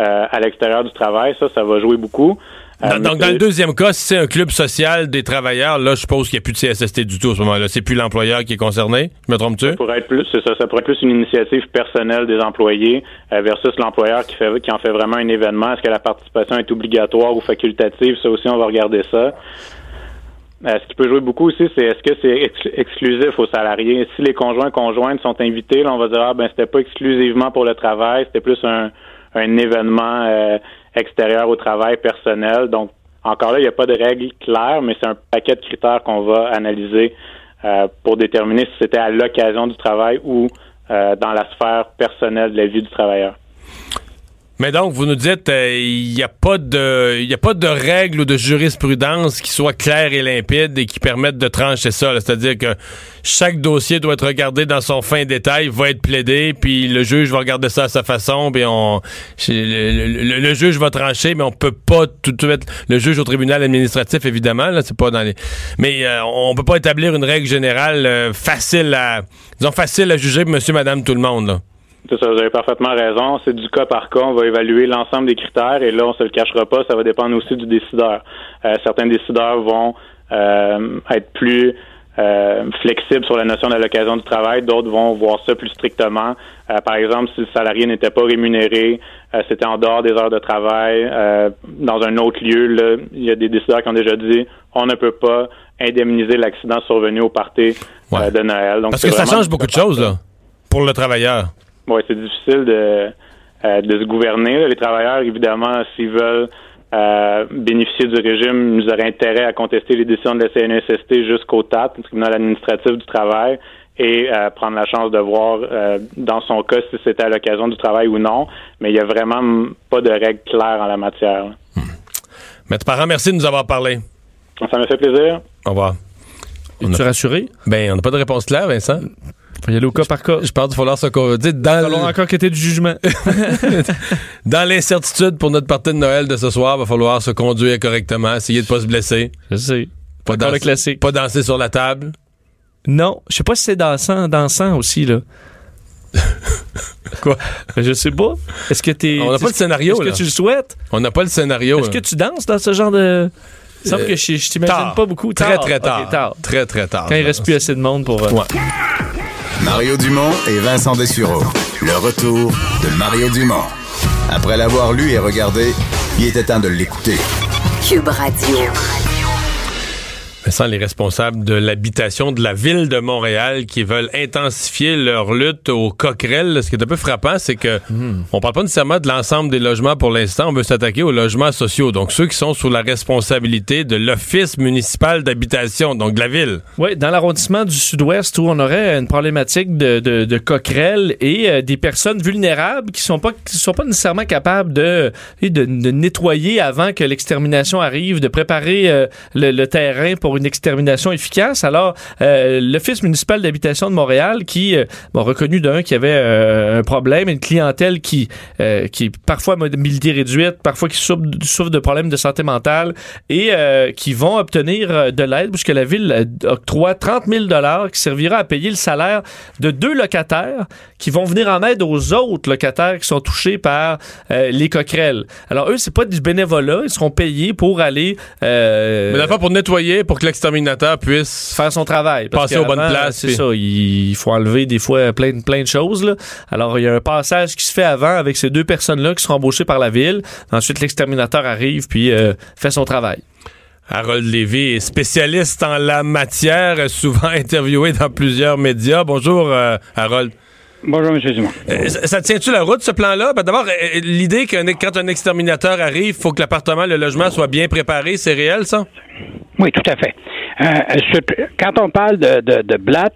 euh, à l'extérieur du travail? Ça, ça va jouer beaucoup. Euh, donc, dans le deuxième cas, si c'est un club social des travailleurs, là, je suppose qu'il n'y a plus de CSST du tout à ce moment-là. C'est plus l'employeur qui est concerné. Je me trompe-tu? Ça pourrait être plus, ça, ça pourrait être plus une initiative personnelle des employés euh, versus l'employeur qui fait, qui en fait vraiment un événement. Est-ce que la participation est obligatoire ou facultative? Ça aussi, on va regarder ça. Euh, ce qui peut jouer beaucoup aussi, c'est est-ce que c'est exclusif aux salariés? Si les conjoints conjointes sont invités, là, on va dire ah ben c'était pas exclusivement pour le travail, c'était plus un, un événement extérieur au travail personnel. Donc, encore là, il n'y a pas de règle claire, mais c'est un paquet de critères qu'on va analyser euh, pour déterminer si c'était à l'occasion du travail ou euh, dans la sphère personnelle de la vie du travailleur. Mais donc, vous nous dites, euh, il n'y a pas de, il a pas de règles ou de jurisprudence qui soit claire et limpide et qui permettent de trancher ça. C'est-à-dire que chaque dossier doit être regardé dans son fin détail, va être plaidé, puis le juge va regarder ça à sa façon, puis on, le, juge va trancher, mais on peut pas tout de suite, le juge au tribunal administratif évidemment, là, c'est pas dans les, mais euh, on peut pas établir une règle générale euh, facile à, disons facile à juger, monsieur, madame, tout le monde. Là. C'est ça, vous avez parfaitement raison. C'est du cas par cas. On va évaluer l'ensemble des critères et là, on se le cachera pas. Ça va dépendre aussi du décideur. Euh, certains décideurs vont euh, être plus euh, flexibles sur la notion de l'occasion du travail. D'autres vont voir ça plus strictement. par exemple, si le salarié n'était pas rémunéré, c'était en dehors des heures de travail, dans un autre lieu, là, il y a des décideurs qui ont déjà dit on ne peut pas indemniser l'accident survenu au party de Noël. Donc, Parce que ça change beaucoup de choses là, pour le travailleur. Oui, c'est difficile de, euh, de se gouverner. Les travailleurs, évidemment, s'ils veulent euh, bénéficier du régime, ils auraient intérêt à contester les décisions de la CNSST jusqu'au TAT, le tribunal administratif du travail, et euh, prendre la chance de voir dans son cas si c'était à l'occasion du travail ou non. Mais il n'y a vraiment pas de règles claires en la matière. Maître Parent, merci de nous avoir parlé. Ça me fait plaisir. Au revoir. Es-tu rassuré? Ben, on n'a pas de réponse claire, Vincent. Faut y aller au cas par cas. Je pense qu'il va falloir se dire dans Il va falloir encore quitter du jugement. dans l'incertitude pour notre partie de Noël de ce soir, il va falloir se conduire correctement, essayer de pas se blesser. Je sais. Pas danser, le classique. Pas danser sur la table. Non, je sais pas si c'est dansant, dansant aussi là. Quoi? Ben, je sais pas. Est-ce que t'es. On n'a pas le scénario. Est-ce que tu le souhaites? On n'a pas le scénario. Est-ce que tu danses dans ce genre de. Il semble que je, je t'imagine pas beaucoup. Très, très tard. Très, très tard. Quand il reste plus assez de monde pour. Euh, Mario Dumont et Vincent Dessureau. Le retour de Mario Dumont. Après l'avoir lu et regardé, il était temps de l'écouter. Cube Radio les responsables de l'habitation de la ville de Montréal qui veulent intensifier leur lutte aux coquerelles. Ce qui est un peu frappant, c'est que hmm. on parle pas nécessairement de l'ensemble des logements pour l'instant. On veut s'attaquer aux logements sociaux. Donc, ceux qui sont sous la responsabilité de l'Office municipal d'habitation, donc de la ville. Oui, dans l'arrondissement du Sud-Ouest où on aurait une problématique de, de, coquerelles et euh, des personnes vulnérables qui sont pas qui sont pas nécessairement capables de, de, nettoyer avant que l'extermination arrive, de préparer euh, le, le terrain pour une extermination efficace. Alors, euh, l'Office municipal d'habitation de Montréal, qui a reconnu d'un qui avait un problème, une clientèle qui, qui est parfois mobilité réduite, parfois qui souffre, souffre de problèmes de santé mentale et qui vont obtenir de l'aide puisque la ville octroie 30 000 qui servira à payer le salaire de deux locataires qui vont venir en aide aux autres locataires qui sont touchés par les coquerelles. Alors, eux, c'est pas du bénévolat, ils seront payés pour aller... Mais d'abord pour nettoyer, pour que l'exterminateur puisse... Faire son travail. Passer aux bonnes places. C'est ça, il faut enlever des fois plein, plein de choses. Là. Alors, il y a un passage qui se fait avant avec ces deux personnes-là qui seront embauchées par la ville. Ensuite, l'exterminateur arrive puis fait son travail. Harold Lévy est spécialiste en la matière, souvent interviewé dans plusieurs médias. Bonjour, Harold. Bonjour, M. Dumont. ça, tient-tu la route, ce plan-là? Ben, D'abord, l'idée que quand un exterminateur arrive, il faut que l'appartement, le logement soit bien préparé, c'est réel, ça? Oui, tout à fait. Euh, quand on parle de, de, de blatte,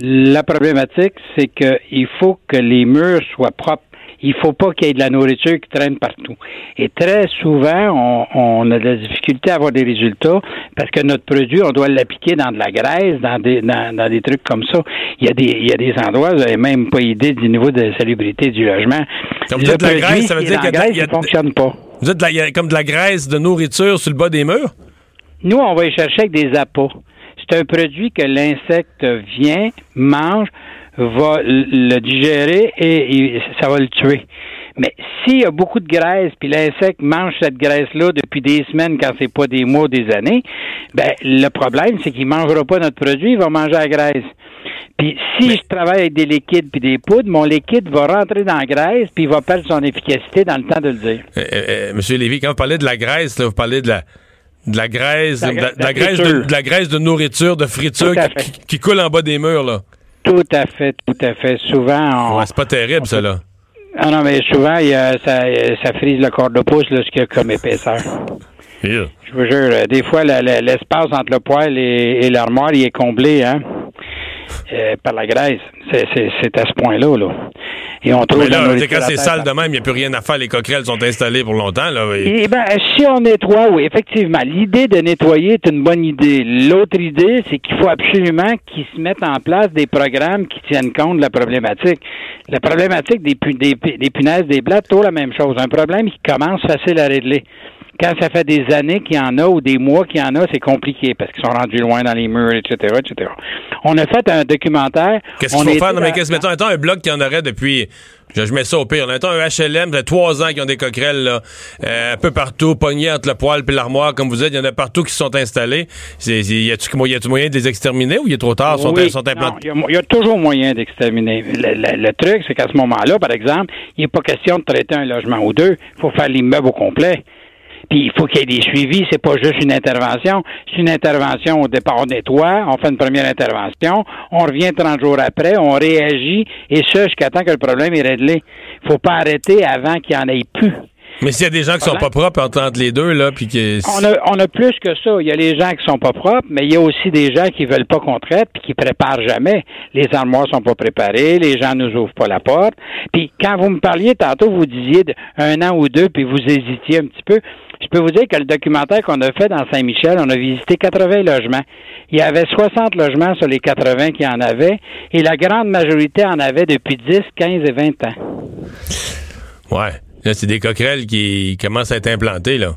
la problématique, c'est qu'il faut que les murs soient propres il faut pas qu'il y ait de la nourriture qui traîne partout. Et très souvent, on, a de la difficulté à avoir des résultats parce que notre produit, on doit l'appliquer dans de la graisse, dans des, dans, des trucs comme ça. Il y a des, il y a des endroits, vous n'avez même pas idée du niveau de salubrité du logement. Comme vous êtes de la graisse, ça veut dire que ça fonctionne pas. Vous êtes comme de la graisse de nourriture sur le bas des murs? Nous, on va y chercher avec des appâts. C'est un produit que l'insecte vient, mange, va le digérer et, ça va le tuer. Mais s'il y a beaucoup de graisse, puis l'insecte mange cette graisse-là depuis des semaines, quand c'est pas des mois, ou des années, ben le problème, c'est qu'il mangera pas notre produit, il va manger la graisse. Puis si je travaille avec des liquides puis des poudres, mon liquide va rentrer dans la graisse puis il va perdre son efficacité dans le temps de le dire. Euh, euh, euh, Monsieur Lévy, quand vous parlez de la graisse, là, vous parlez de la de la graisse, de la, graisse, de, la graisse de nourriture, de friture qui, qui, coule en bas des murs là. Tout à fait, tout à fait. Souvent, c'est pas terrible, ça, là. Ah non, mais souvent, il y a, ça, ça frise le corps de pouce, là, ce qu'il y a comme épaisseur. Je vous jure, des fois, l'espace entre le poêle et, l'armoire, il est comblé, hein, euh, par la graisse. C'est à ce point-là, là. Et on trouve Mais là, quand c'est sale de même, il n'y a plus rien à faire. Les coquerelles sont installées pour longtemps. Là, Eh ben, si on nettoie, oui, effectivement. L'idée de nettoyer est une bonne idée. L'autre idée, c'est qu'il faut absolument qu'ils se mettent en place des programmes qui tiennent compte de la problématique. La problématique des, des, des punaises, des blattes, tout la même chose. Un problème qui commence facile à régler quand ça fait des années qu'il y en a ou des mois qu'il y en a, c'est compliqué parce qu'ils sont rendus loin dans les murs, etc., etc. On a fait un documentaire. Qu'est-ce qu'il faut faire? Non, mais qu'est-ce, mettons, mettons, un bloc qui en aurait depuis, je, mets ça au pire, mettons un HLM, ça fait trois ans qu'ils ont des coquerelles, là, euh, un peu partout, pognés entre le poêle et l'armoire, comme vous êtes, il y en a partout qui sont installés. y a-tu moyen de les exterminer ou il est trop tard? Sont, sont implantés? Il y, a toujours moyen d'exterminer. Le, truc, c'est qu'à ce moment-là, par exemple, il n'est pas question de traiter un logement ou deux. Il faut faire l'immeuble au complet. Puis il faut qu'il y ait des suivis, c'est pas juste une intervention. C'est une intervention au départ, on nettoie, on fait une première intervention, on revient 30 jours après, on réagit, et ce jusqu'à temps que le problème est réglé. Il faut pas arrêter avant qu'il y en ait plus. Mais s'il y a des gens qui sont pas propres entre les deux, là, puis qui... On a, on a plus que ça. Il y a les gens qui sont pas propres, mais il y a aussi des gens qui veulent pas qu'on traite, puis qui préparent jamais. Les armoires sont pas préparées, les gens nous ouvrent pas la porte. Puis quand vous me parliez tantôt, vous disiez un an ou deux, puis vous hésitiez un petit peu. Je peux vous dire que le documentaire qu'on a fait dans Saint-Michel, on a visité 80 logements. Il y avait 60 logements sur les 80 qui en avaient, et la grande majorité en avait depuis 10, 15 et 20 ans. Ouais. Là, c'est des coquerelles qui commencent à être implantées, là.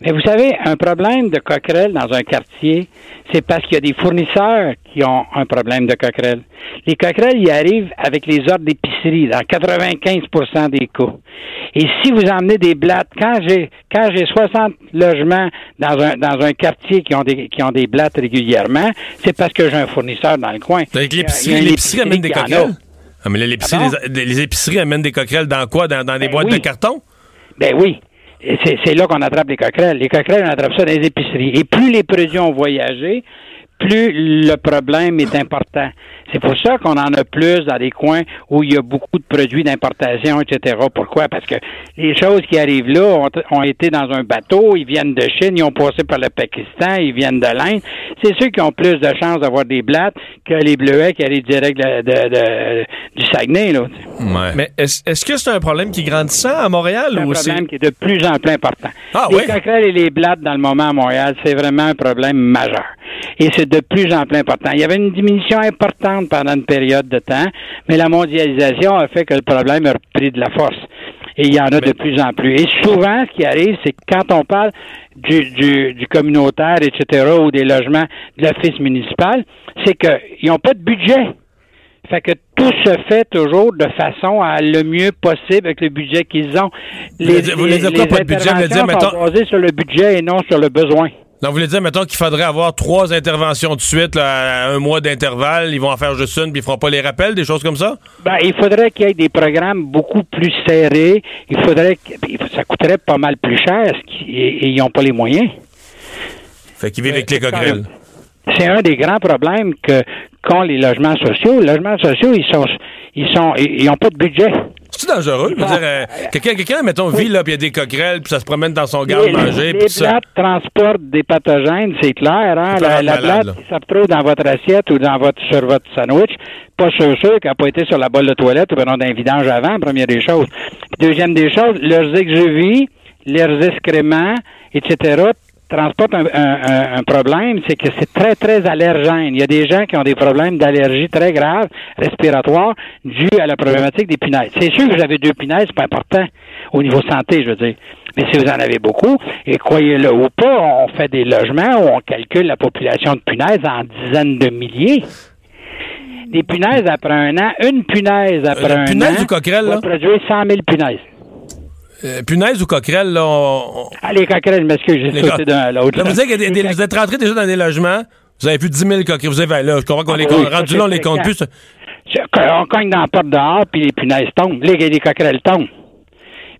Mais vous savez, un problème de coquerelles dans un quartier, c'est parce qu'il y a des fournisseurs qui ont un problème de coquerelles. Les coquerelles y arrivent avec les ordres d'épicerie dans 95% des cas. Et si vous emmenez des blattes, quand j'ai quand j'ai 60 logements dans un dans un quartier qui ont des qui ont des blattes régulièrement, c'est parce que j'ai un fournisseur dans le coin. l'épicerie amène des coquerelles. Ah, mais les, épiceries amènent des coquerelles dans quoi? Dans, des ben boîtes de carton? Ben oui. C'est là qu'on attrape les coquerelles. Les coquerelles, on attrape ça dans les épiceries. Et plus les produits ont voyagé, plus le problème est important. C'est pour ça qu'on en a plus dans des coins où il y a beaucoup de produits d'importation, etc. Pourquoi? Parce que les choses qui arrivent là ont, ont, été dans un bateau, ils viennent de Chine, ils ont passé par le Pakistan, ils viennent de l'Inde. C'est ceux qui ont plus de chances d'avoir des blattes que les bleuets qui arrivent direct de, de, de, du Saguenay. Là. Ouais. Mais est-ce est -ce que c'est un problème qui grandissant à Montréal? C'est un ou problème qui est de plus en plus important. Ah, les oui? et les blattes dans le moment à Montréal, c'est vraiment un problème majeur. Et c'est de plus en plus important. Il y avait une diminution importante pendant une période de temps, mais la mondialisation a fait que le problème a repris de la force. Et il y en a de plus en plus. Et souvent, ce qui arrive, c'est que quand on parle du, du, du communautaire, etc., ou des logements de l'office municipal, c'est qu'ils n'ont pas de budget. Fait que tout se fait toujours de façon à le mieux possible avec le budget qu'ils ont. Les, vous voulez dire quoi, pas de budget? Vous dire, mettons... basées sur le budget et non sur le besoin. Donc, vous voulez dire, mettons, qu'il faudrait avoir trois interventions de suite, là, à un mois d'intervalle, ils vont en faire juste une, puis ils feront pas les rappels, des choses comme ça? Ben, il faudrait qu'il y ait des programmes beaucoup plus serrés. Il faudrait que, ça coûterait pas mal plus cher, et, ils n'ont pas les moyens. Fait qu'ils vivent avec les coquerelles. C'est un des grands problèmes que qu'ont les logements sociaux. Les logements sociaux, ils sont, ils sont, ils n'ont pas de budget. C'est dangereux? Euh, quelqu'un, quelqu'un, mettons, vit là, puis il y a des coquerelles, puis ça se promène dans son garde-manger. Les, les ça... blattes transportent des pathogènes, c'est clair. Hein? La, la malade, blatte, si ça se trouve dans votre assiette ou dans votre, sur votre sandwich, pas sûr, sûr qu'elle n'a pas été sur la bolle de toilette ou ben non, d'un vidange avant, première des choses. Puis deuxième des choses, leurs exuvies, leurs excréments, etc., transportent un, un, un problème, c'est que c'est très, très allergène. Il y a des gens qui ont des problèmes d'allergie très graves, respiratoires, dus à la problématique des punaises. C'est sûr que vous avez deux punaises, c'est pas important au niveau santé, je veux dire. Mais si vous en avez beaucoup, et croyez-le ou pas, on fait des logements où on calcule la population de punaises en dizaines de milliers. Des punaises après un an, une punaise après Euh, un punaise an va là? produire 100 000 punaises. Euh, punaise ou coquerelle, là, on... Ah, les coquerelles, je m'excuse, j'ai Les sauté co- d'un à l'autre. Vous vous êtes rentré déjà dans des logements, vous avez plus de 10 000 coquerelles. Vous avez, là, je comprends qu'on les Ah, oui, compte. ça, Rendu là, on les compte plus. On cogne dans la porte dehors, puis les punaises tombent. Les, les coquerelles tombent.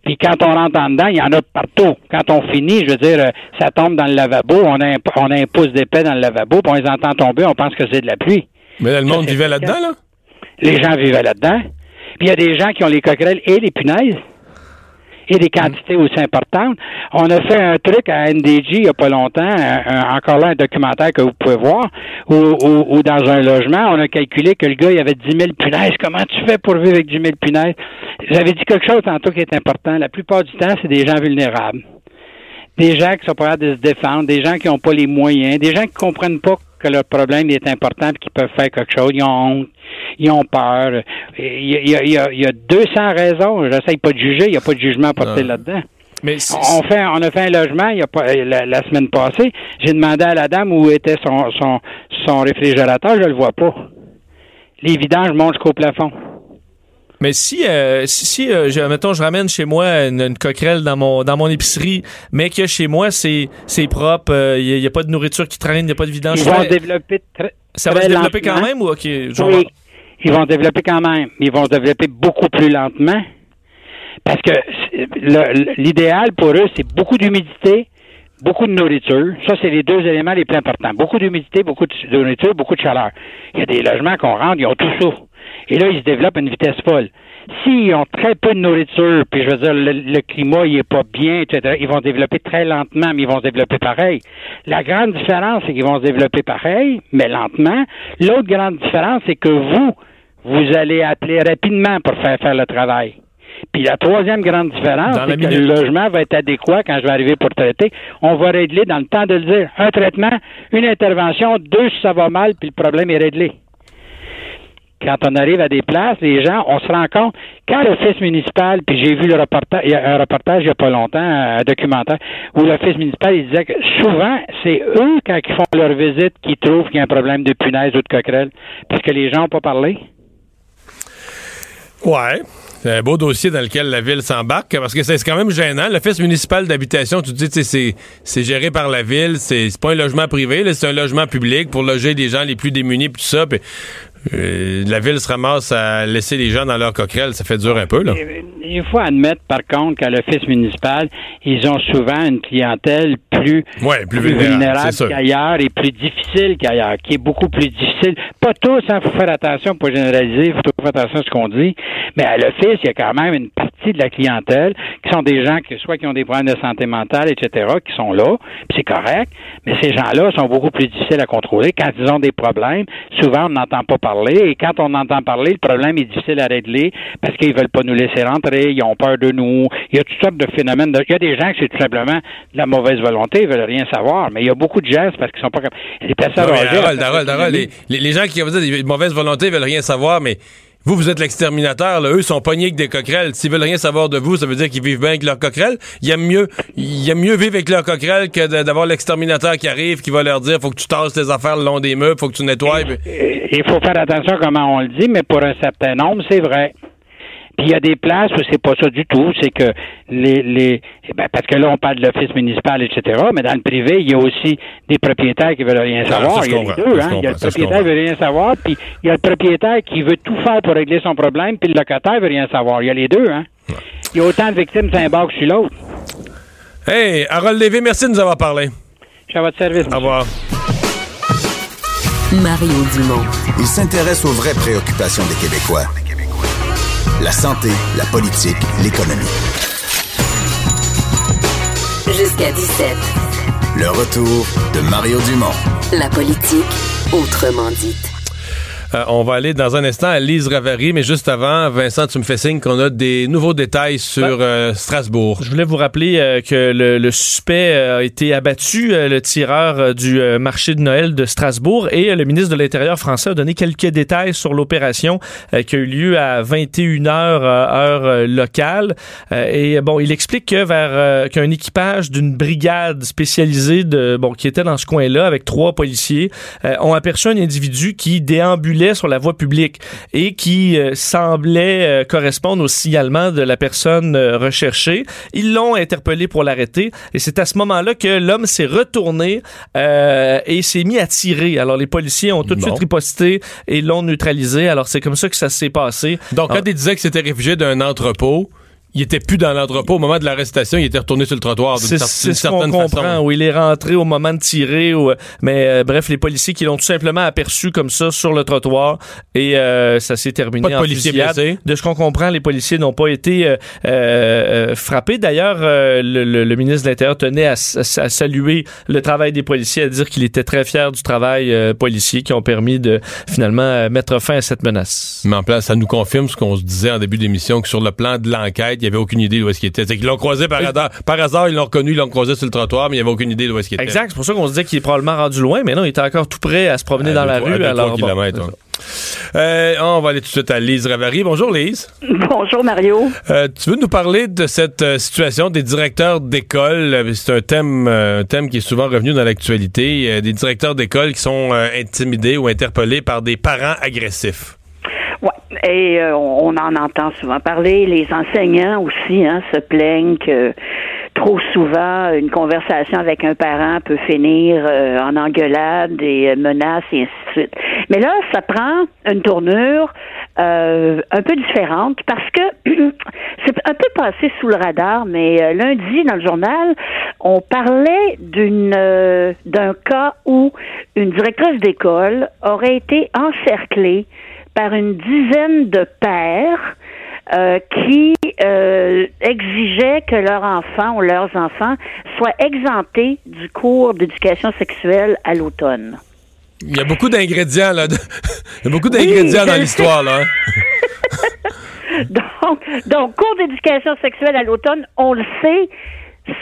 Puis quand on rentre en dedans, il y en a partout. Quand on finit, je veux dire, euh, ça tombe dans le lavabo, on a un, on a un pouce d'épais dans le lavabo, puis on les entend tomber, on pense que c'est de la pluie. Mais là, le monde vivait là-dedans, là? Les gens vivaient là-dedans. Puis il y a des gens qui ont les coquerelles et les punaises. Et des quantités aussi importantes. On a fait un truc à NDG il n'y a pas longtemps, un- encore là un documentaire que vous pouvez voir, où, où- où dans un logement, on a calculé que le gars, il avait 10 000 punaises. Comment tu fais pour vivre avec 10 000 punaises? J'avais dit quelque chose tantôt qui est important. La plupart du temps, c'est des gens vulnérables. Des gens qui sont pas de se défendre, des gens qui n'ont pas les moyens, des gens qui comprennent pas que leur problème est important et qu'ils peuvent faire quelque chose. Ils ont honte, ils ont peur. Il y a, il y a- il y a- il y a 200 raisons. J'essaye pas de juger, il n'y a pas de jugement porté Non. là-dedans. Mais On fait, on a fait un logement il y a pas, la, la semaine passée. J'ai demandé à la dame où était son, son, son réfrigérateur, je le vois pas. Les vidanges montent jusqu'au plafond. Mais si, euh, si, si, euh, je, mettons, je ramène chez moi une, une coquerelle dans mon dans mon épicerie, mais que chez moi c'est c'est propre, il n'y a, pas de nourriture qui traîne, il n'y a pas de vidange. Ils vont développer très, ça va très se développer quand même ou ok? genre- Oui, ils vont se développer quand même. mais Ils vont se développer beaucoup plus lentement. Parce que l'idéal pour eux, c'est beaucoup d'humidité, beaucoup de nourriture. Ça, c'est les deux éléments les plus importants. Beaucoup d'humidité, beaucoup de de nourriture, beaucoup de chaleur. Il y a des logements qu'on rentre, ils ont tout ça. Et là, ils se développent à une vitesse folle. S'ils ont très peu de nourriture, puis je veux dire, le, le climat, il est pas bien, etc., ils vont se développer très lentement, mais ils vont se développer pareil. La grande différence, c'est qu'ils vont se développer pareil, mais lentement. L'autre grande différence, c'est que vous, vous allez appeler rapidement pour faire faire le travail. Puis la troisième grande différence, c'est que minute. le logement va être adéquat quand je vais arriver pour traiter. On va régler dans le temps de le dire. Un traitement, une intervention, deux si ça va mal, puis le problème est réglé. Quand on arrive à des places, les gens, on se rend compte, quand l'office municipal, puis j'ai vu le reportage, un reportage il n'y a pas longtemps, un documentaire, où l'office municipal, disait que souvent, c'est eux, quand ils font leur visite, qui trouvent qu'il y a un problème de punaise ou de coquerelle, parce que les gens n'ont pas parlé. Ouais. C'est un beau dossier dans lequel la ville s'embarque parce que c'est quand même gênant. L'office municipal d'habitation, tu te dis, c'est géré par la ville, c'est pas un logement privé, c'est un logement public pour loger les gens les plus démunis pis tout ça. Euh, la ville se ramasse à laisser les gens dans leur coquerelle, ça fait dur un peu, là. Il faut admettre, par contre, qu'à l'office municipal, ils ont souvent une clientèle plus, Ouais, plus plus vulnérable, qu'ailleurs et plus difficile qu'ailleurs, qui est beaucoup plus difficile. Pas tous, il faut faire attention, pas généraliser, il faut faire attention à ce qu'on dit, mais à l'office, il y a quand même une partie de la clientèle qui sont des gens qui soit qui ont des problèmes de santé mentale, etc., qui sont là, puis c'est correct, mais ces gens-là sont beaucoup plus difficiles à contrôler. Quand ils ont des problèmes, souvent on n'entend pas parler, et quand on entend parler, le problème est difficile à régler parce qu'ils veulent pas nous laisser rentrer, ils ont peur de nous, il y a toutes sortes de phénomènes. de- Il y a des gens qui c'est tout simplement de la mauvaise volonté, ils veulent rien savoir, mais il y a beaucoup de gens c'est parce qu'ils sont pas capables. Les personnes Harold, Harold, les, les- gens qui dire de mauvaise volonté veulent rien savoir, mais vous, vous êtes l'exterminateur. Eux sont pognés avec des coquerelles. S'ils veulent rien savoir de vous, ça veut dire qu'ils vivent bien avec leurs coquerelles. Ils aiment mieux, ils aiment mieux vivre avec leurs coquerelles que d'avoir l'exterminateur qui arrive, qui va leur dire, faut que tu tasses tes affaires le long des meubles, faut que tu nettoies. Il faut faire attention à comment on le dit, mais pour un certain nombre, c'est vrai. Puis il y a des places où c'est pas ça du tout, c'est que les les eh ben, parce que là on parle de l'office municipal, etc. Mais dans le privé, il y a aussi des propriétaires qui veulent rien Ah, savoir. il y a les deux, hein. Il y a le propriétaire qui veut rien savoir, puis il y a le propriétaire qui veut tout faire pour régler son problème, puis le locataire veut rien savoir. Il y a les deux, hein. Il y a autant de victimes sur un bord que sur l'autre. Hey, Harold Lévy, merci de nous avoir parlé. Je suis à votre service. Au revoir. Mario Dumont. Il s'intéresse aux vraies préoccupations des Québécois. La santé, la politique, l'économie. Jusqu'à 17. Le retour de Mario Dumont. La politique, autrement dite. Euh, on va aller dans un instant à Lise Ravary, mais juste avant, Vincent, tu me fais signe qu'on a des nouveaux détails sur euh, Strasbourg. Je voulais vous rappeler euh, que le, le suspect a été abattu, le tireur du marché de Noël de Strasbourg, et le ministre de l'Intérieur français a donné quelques détails sur l'opération qui a eu lieu à 21h heure locale. Et bon, il explique que vers qu'un équipage d'une brigade spécialisée de bon qui était dans ce coin-là avec trois policiers ont aperçu un individu qui déambulait sur la voie publique et qui euh, semblait euh, correspondre au signalement de la personne euh, recherchée. Ils l'ont interpellé pour l'arrêter et c'est à ce moment-là que l'homme s'est retourné et s'est mis à tirer. Alors les policiers ont tout de Bon. suite riposté et l'ont neutralisé. Alors c'est comme ça que ça s'est passé. Donc, quand il disait que c'était réfugié d'un entrepôt, il était plus dans l'entrepôt. Au moment de l'arrestation, il était retourné sur le trottoir d'une C'est cer- c'est d'une ce qu'on certaine comprend, façon. où il est rentré au moment de tirer. Ou, mais euh, bref, les policiers qui l'ont tout simplement aperçu comme ça sur le trottoir et euh, ça s'est terminé Pas de en policiers fusillade. blessés? De ce qu'on comprend, les policiers n'ont pas été euh, euh, frappés. D'ailleurs, euh, le, le- le ministre de l'Intérieur tenait à, saluer le travail des policiers, à dire qu'il était très fier du travail euh, policier qui ont permis de finalement euh, mettre fin à cette menace. Mais en place, ça nous confirme ce qu'on se disait en début d'émission, que sur le plan de l'enquête, avait aucune idée d'où est-ce qu'il était. C'est qu'ils l'ont croisé par hasard. Par hasard, ils l'ont reconnu, ils l'ont croisé sur le trottoir, mais il n'y avait aucune idée d'où est-ce qu'il était. Exact, c'est pour ça qu'on se disait qu'il est probablement rendu loin, mais non, il était encore tout prêt à se promener À dans deux, la trois- à rue. deux, alors, bon. Euh, on va aller tout de suite à Lise Ravary. Bonjour Lise. Bonjour Mario. Euh, tu veux nous parler de cette euh, situation des directeurs d'école? Euh, C'est un thème, euh, un thème qui est souvent revenu dans l'actualité. Euh, des directeurs d'école qui sont euh, intimidés ou interpellés par des parents agressifs. Et euh, on en entend souvent parler. Les enseignants aussi hein, se plaignent que trop souvent une conversation avec un parent peut finir euh, en engueulade et euh, menaces et ainsi de suite. Mais là, ça prend une tournure euh, un peu différente parce que c'est un peu passé sous le radar, mais euh, lundi dans le journal, on parlait d'une euh, d'un cas où une directrice d'école aurait été encerclée par une dizaine de pères euh, qui euh, exigeaient que leurs enfants ou leurs enfants soient exemptés du cours d'éducation sexuelle à l'automne. Il y a beaucoup d'ingrédients là. de- Il y a beaucoup d'ingrédients dans l'histoire là. hein. Donc, donc cours d'éducation sexuelle à l'automne, on le sait,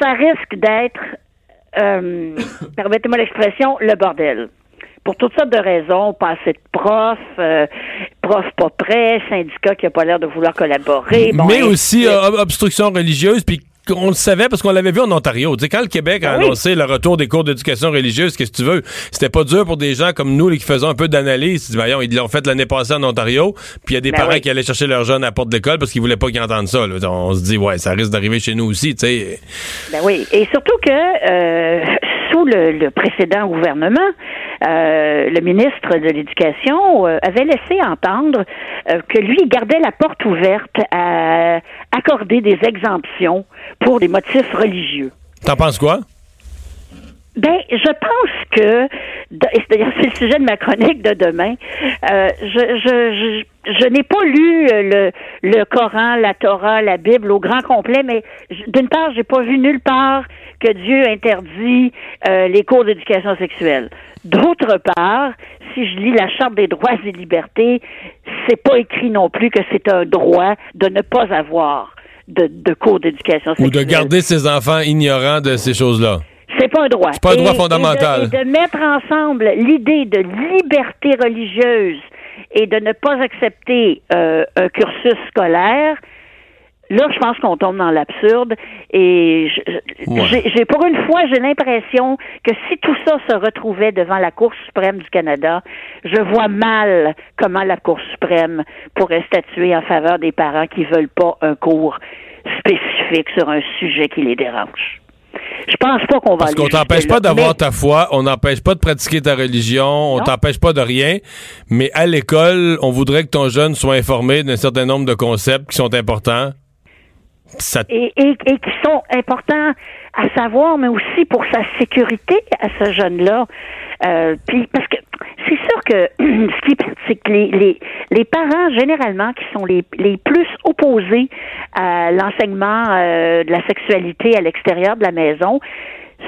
ça risque d'être, euh, permettez-moi l'expression, le bordel. Pour toutes sortes de raisons, pas assez de profs, euh, profs pas prêts, syndicats qui n'ont pas l'air de vouloir collaborer. bon, Mais aussi euh, obstruction religieuse, puis on le savait parce qu'on l'avait vu en Ontario. Tu sais, quand le Québec a oui. annoncé le retour des cours d'éducation religieuse, qu'est-ce que tu veux? C'était pas dur pour des gens comme nous là, qui faisaient un peu d'analyse. Ils disent, Voyons, ils l'ont fait l'année passée en Ontario, puis il y a des Ben parents oui. qui allaient chercher leurs jeunes à la porte de l'école parce qu'ils voulaient pas qu'ils entendent ça. là. On se dit, ouais, ça risque d'arriver chez nous aussi, tu sais. Ben oui, et surtout que euh, sous le, le précédent gouvernement, euh, le ministre de l'Éducation euh, avait laissé entendre euh, que lui gardait la porte ouverte à accorder des exemptions pour des motifs religieux. T'en penses quoi? Ben, je pense que, d'ailleurs c'est le sujet de ma chronique de demain. Euh, je, je, je, je n'ai pas lu euh, le, le Coran, la Torah, la Bible au grand complet, mais d'une part, j'ai pas vu nulle part que Dieu interdit euh, les cours d'éducation sexuelle. D'autre part, si je lis la Charte des droits et libertés, c'est pas écrit non plus que c'est un droit de ne pas avoir de, de cours d'éducation Ou sexuelle. de garder ses enfants ignorants de ces choses-là? C'est pas un droit. C'est pas un droit Et- fondamental. Et de, et de mettre ensemble l'idée de liberté religieuse et de ne pas accepter euh, un cursus scolaire. Là, je pense qu'on tombe dans l'absurde et je- je- Ouais. j'ai j'ai- pour une fois, j'ai l'impression que si tout ça se retrouvait devant la Cour suprême du Canada, je vois mal comment la Cour suprême pourrait statuer en faveur des parents qui veulent pas un cours spécifique sur un sujet qui les dérange. Je pense pas qu'on va Parce qu'on t'empêche pas d'avoir mais- ta foi, on n'empêche pas de pratiquer ta religion, on t'empêche pas de rien, mais à l'école, on voudrait que ton jeune soit informé d'un certain nombre de concepts qui sont importants. Ça et, et, et qui sont importants à savoir, mais aussi pour sa sécurité à ce jeune-là. Euh, puis parce que c'est sûr que ce qui c'est que les, les, parents, généralement, qui sont les, les plus opposés à l'enseignement euh, de la sexualité à l'extérieur de la maison,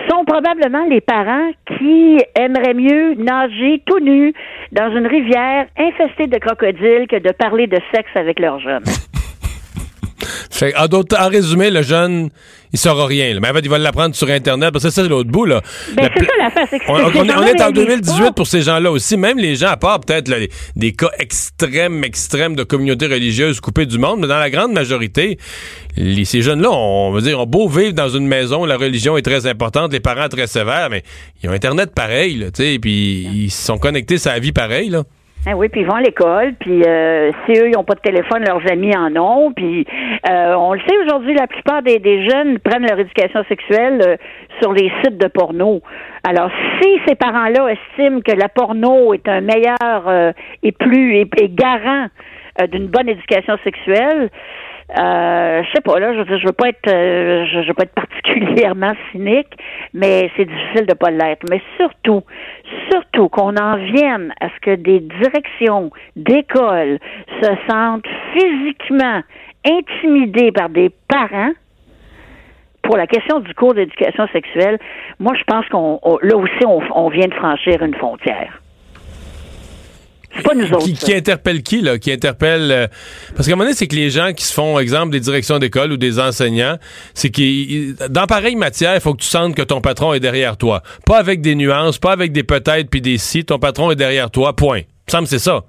sont probablement les parents qui aimeraient mieux nager tout nus dans une rivière infestée de crocodiles que de parler de sexe avec leurs jeunes. En résumé, le jeune, il saura rien. là. Mais en fait, il va l'apprendre sur Internet. Parce que ça, c'est l'autre bout. Là. Ben, La c'est pla- ça l'affaire, c'est que on, on- on est- on en réalisent 2018 pas. pour ces gens-là aussi. Même les gens, à part peut-être là, les- des cas extrêmes, extrêmes de communautés religieuses coupées du monde, mais dans la grande majorité, les- ces jeunes-là, on va dire, ont beau vivre dans une maison où la religion est très importante, les parents très sévères, mais ils ont Internet pareil, là, tu sais, puis ils sont connectés à la vie pareil, là. Ah oui, puis ils vont à l'école, puis euh, si eux, ils n'ont pas de téléphone, leurs amis en ont, puis euh, on le sait aujourd'hui, la plupart des, jeunes prennent leur éducation sexuelle euh, sur les sites de porno. Alors, si ces parents-là estiment que la porno est un meilleur et plus et, et garant d'une bonne éducation sexuelle, euh, je sais pas là, je veux je veux pas être, euh, je, veux pas être particulièrement cynique, mais c'est difficile de pas l'être. Mais surtout, surtout qu'on en vienne à ce que des directions d'école se sentent physiquement intimidées par des parents pour la question du cours d'éducation sexuelle. Moi, je pense qu'on on- là aussi on, on vient de franchir une frontière. C'est pas nous autres. Qui, interpelle qui, là? Qui interpelle. euh, parce qu'à un moment donné, c'est que les gens qui se font, exemple, des directions d'école ou des enseignants, c'est qu'ils. Dans pareille matière, il faut que tu sentes que ton patron est derrière toi. Pas avec des nuances, pas avec des peut-être puis des si. Ton patron est derrière toi, point. Il me semble c'est ça.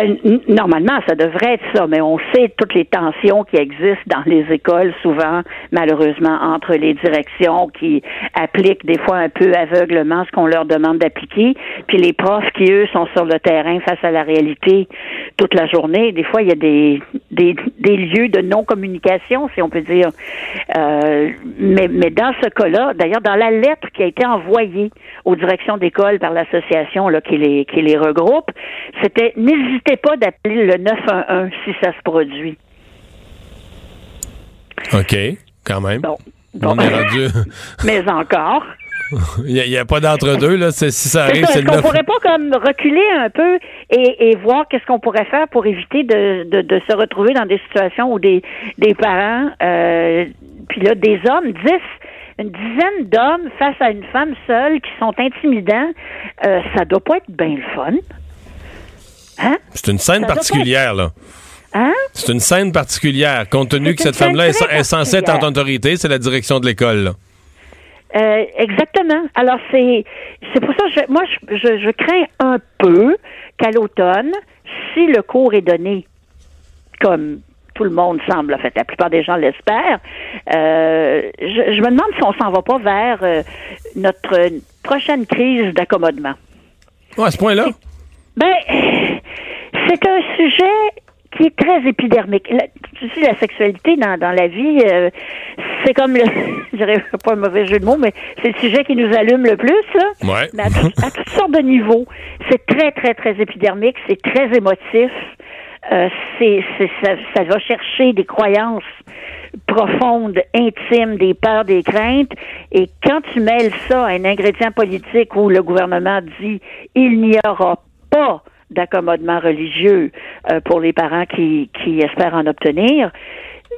Euh, normalement, ça devrait être ça, mais on sait toutes les tensions qui existent dans les écoles, souvent, malheureusement, entre les directions qui appliquent des fois un peu aveuglement ce qu'on leur demande d'appliquer, puis les profs qui, eux, sont sur le terrain face à la réalité toute la journée. Des fois, il y a des, des, des lieux de non-communication, si on peut dire. Euh, mais, mais dans ce cas-là, d'ailleurs, dans la lettre qui a été envoyée aux directions d'école par l'association qui, les, qui les regroupe, c'était n'hésitez pas d'appeler le 911 si ça se produit. OK, quand même. bon. On est rendu. Mais encore. Il n'y a, pas d'entre-deux, là. C'est- Si ça arrive, c'est Est-ce qu'on 9. pourrait pas comme reculer un peu et, et voir qu'est-ce qu'on pourrait faire pour éviter de, de, de se retrouver dans des situations où des, des parents, euh, puis là, des hommes, dix, une dizaine d'hommes face à une femme seule qui sont intimidants, euh, ça doit pas être bien le fun. Hein? C'est une scène Ça particulière, là. Hein? C'est une scène particulière. Compte tenu que cette femme-là est, censée être en autorité, c'est la direction de l'école. Euh, exactement. Alors c'est c'est pour ça que je, moi je, je, je crains un peu qu'à l'automne, si le cours est donné comme tout le monde semble, en fait, la plupart des gens l'espèrent, euh, je, je me demande si on s'en va pas vers euh, notre prochaine crise d'accommodement. Ouais, à ce point-là. Ben, c'est un sujet qui est très épidermique. La, tu sais, la sexualité dans, dans la vie, euh, c'est comme le, je dirais pas un mauvais jeu de mots, mais c'est le sujet qui nous allume le plus, là. Ouais. Mais à, tout- à toutes sortes de niveaux. C'est très, très, très épidermique, c'est très émotif. Euh, c'est, c'est, ça, ça va chercher des croyances profondes, intimes, des peurs, des craintes. Et quand tu mêles ça à un ingrédient politique où le gouvernement dit il n'y aura pas d'accommodement religieux euh, pour les parents qui, qui espèrent en obtenir,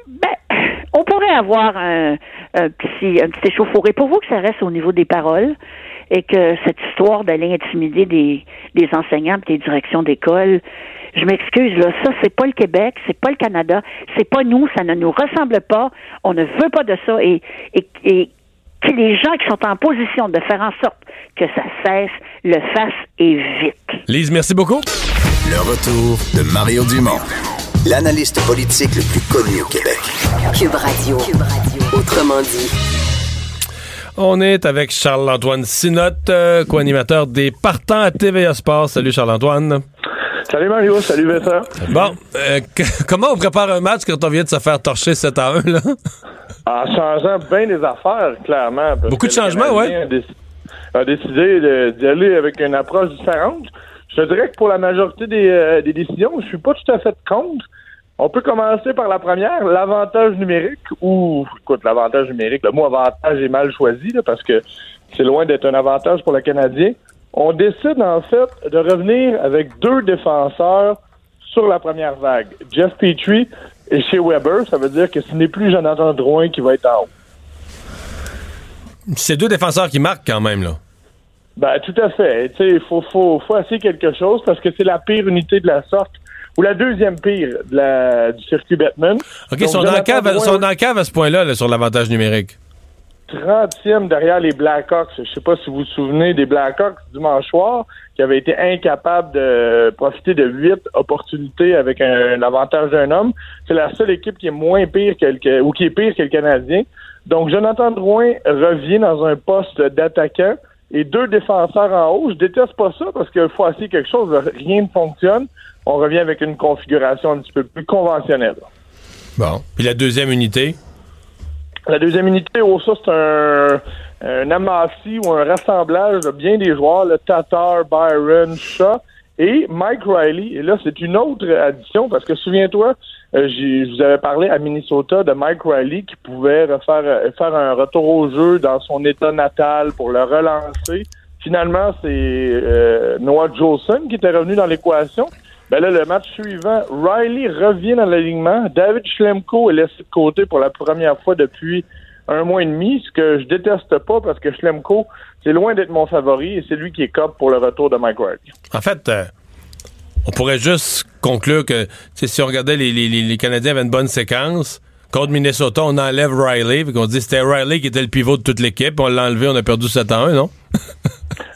ben, on pourrait avoir un, un petit, un petit échauffouré. Pour vous que ça reste au niveau des paroles et que cette histoire d'aller intimider des, des enseignants des directions d'école, je m'excuse, là, ça, c'est pas le Québec, c'est pas le Canada, c'est pas nous, ça ne nous ressemble pas, on ne veut pas de ça et, et, et que les gens qui sont en position de faire en sorte que ça cesse le fassent et vite. Lise, merci beaucoup. Le retour de Mario Dumont, l'analyste politique le plus connu au Québec. Cube Radio. Autrement dit. On est avec Charles-Antoine Sinotte, euh, co-animateur des Partants à TVA Sport. Salut Charles-Antoine. Salut Mario, salut Vincent. Bon, euh, comment on prépare un match quand on vient de se faire torcher 7 à 1, là? En changeant bien des affaires, clairement. Beaucoup de changements, A, déc- a décidé d'y aller avec une approche différente. Je dirais que pour la majorité des, euh, des décisions, je suis pas tout à fait contre. On peut commencer par la première, l'avantage numérique, ou, écoute, l'avantage numérique, le mot avantage est mal choisi, là, parce que c'est loin d'être un avantage pour le Canadien. On décide, en fait, de revenir avec deux défenseurs sur la première vague. Jeff Petrie et chez Weber, ça veut dire que ce n'est plus Jonathan Drouin qui va être en haut. C'est deux défenseurs qui marquent quand même, là. Ben, tout à fait. Il faut, faut, faut essayer quelque chose parce que c'est la pire unité de la sorte ou la deuxième pire de la, du circuit Batman. OK, Donc, sont Jonathan cave, Drouin, sont dans la cave à ce point-là, là, sur l'avantage numérique. 30e derrière les Blackhawks. Je sais pas si vous vous souvenez des Blackhawks dimanche soir qui avaient été incapables de profiter de huit opportunités avec un, un avantage d'un homme. C'est la seule équipe qui est moins pire que le, ou qui est pire que le Canadien. Donc Jonathan Drouin revient dans un poste d'attaquant et deux défenseurs en haut. Je déteste pas ça parce qu'il faut essayer quelque chose. Rien ne fonctionne. On revient avec une configuration un petit peu plus conventionnelle. Bon. Puis la deuxième unité? La deuxième unité, oh, ça, c'est un, un amassis ou un rassemblage de bien des joueurs, le Tatar, Byron, Shaw et Mike Riley. Et là, c'est une autre addition parce que souviens-toi, euh, je vous avais parlé à Minnesota de Mike Riley qui pouvait refaire, euh, faire un retour au jeu dans son état natal pour le relancer. Finalement, c'est euh, Noah Jolson qui était revenu dans l'équation. Ben là, le match suivant, Riley revient dans l'alignement. David Schlemko est laissé de côté pour la première fois depuis un mois et demi, ce que je déteste pas parce que Schlemko, c'est loin d'être mon favori et c'est lui qui est cop pour le retour de Mike Riley. En fait, euh, on pourrait juste conclure que si on regardait les, les- les- Canadiens avaient une bonne séquence, contre Minnesota, on enlève Riley, puis qu'on dit que c'était Riley qui était le pivot de toute l'équipe, on l'a enlevé, on a perdu 7 à 1, non?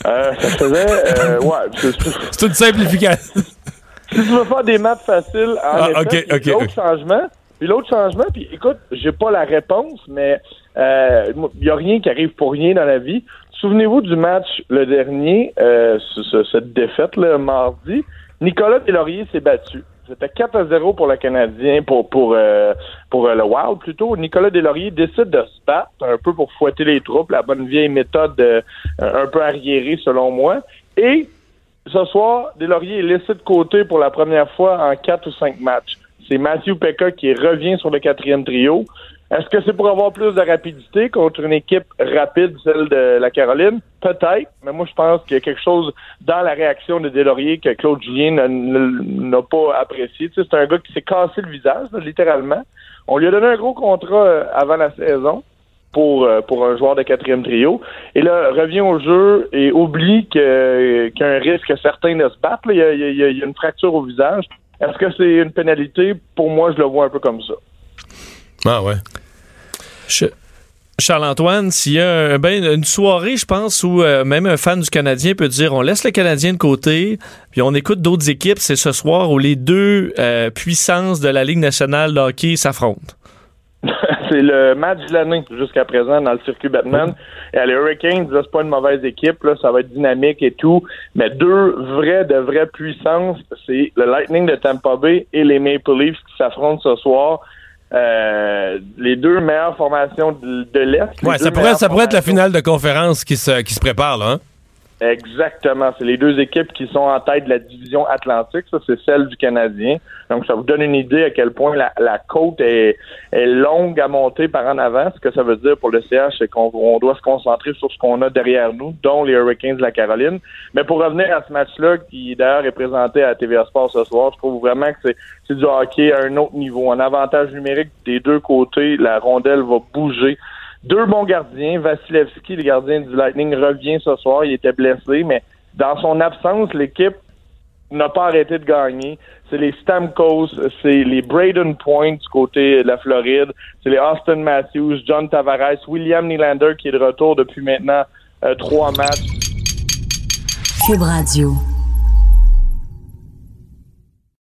Euh, ça faisait, euh, ouais, c'est- C'est une simplification. Si tu veux faire des maths faciles, en Ah, effet, ok, ok, puis l'autre changement, puis l'autre changement, puis écoute, j'ai pas la réponse, mais il y a rien qui arrive pour rien dans la vie. Souvenez-vous du match le dernier, euh, ce- ce- cette défaite le mardi, Nicolas Deslauriers s'est battu. C'était 4 à 0 pour le Canadien, pour pour euh, pour euh, le Wild plutôt. Nicolas Deslauriers décide de se battre un peu pour fouetter les troupes, la bonne vieille méthode euh, un peu arriérée selon moi. Et ce soir, Deslauriers est laissé de côté pour la première fois en quatre ou cinq matchs. C'est Matthew Pekka qui revient sur le quatrième trio. Est-ce que c'est pour avoir plus de rapidité contre une équipe rapide, celle de la Caroline? Peut-être, mais moi je pense qu'il y a quelque chose dans la réaction de Deslauriers que Claude Julien n'a- pas apprécié. C'est un gars qui s'est cassé le visage, littéralement. On lui a donné un gros contrat euh, avant la saison pour, euh, pour un joueur de quatrième trio. Et là, revient au jeu et oublie qu'il y a un risque que certains de se battent. Il, y a, il y a- il y a une fracture au visage. Est-ce que c'est une pénalité? Pour moi, je le vois un peu comme ça. Ah ouais. Je- Charles-Antoine, s'il y a un- ben, une soirée, je pense, où euh, même un fan du Canadien peut dire on laisse le Canadien de côté, puis on écoute d'autres équipes, c'est ce soir où les deux euh, puissances de la Ligue nationale de hockey s'affrontent. c'est le match de l'année jusqu'à présent dans le circuit Batman. Et les Hurricanes, là, c'est pas une mauvaise équipe, là, ça va être dynamique et tout. Mais deux vraies, de vraies puissances, c'est le Lightning de Tampa Bay et les Maple Leafs qui s'affrontent ce soir. euh, les deux meilleures formations de, l'Est. les Ouais, ça pourrait, ça pourrait être la finale de conférence qui se, qui se prépare, là. Hein? Exactement. C'est les deux équipes qui sont en tête de la division Atlantique. Ça, c'est celle du Canadien. Donc, ça vous donne une idée à quel point la, la côte est, est longue à monter par en avant. Ce que ça veut dire pour le CH, c'est qu'on on doit se concentrer sur ce qu'on a derrière nous, dont les Hurricanes de la Caroline. Mais pour revenir à ce match-là, qui d'ailleurs est présenté à TVA Sport ce soir, je trouve vraiment que c'est du hockey à un autre niveau. Un avantage numérique des deux côtés. La rondelle va bouger. Deux bons gardiens. Vasilevski, le gardien du Lightning, revient ce soir. Il était blessé, mais dans son absence, l'équipe n'a pas arrêté de gagner. C'est les Stamkos, c'est les Braden Point du côté de la Floride, c'est les Austin Matthews, John Tavares, William Nylander qui est de retour depuis maintenant euh, trois matchs. Cube Radio.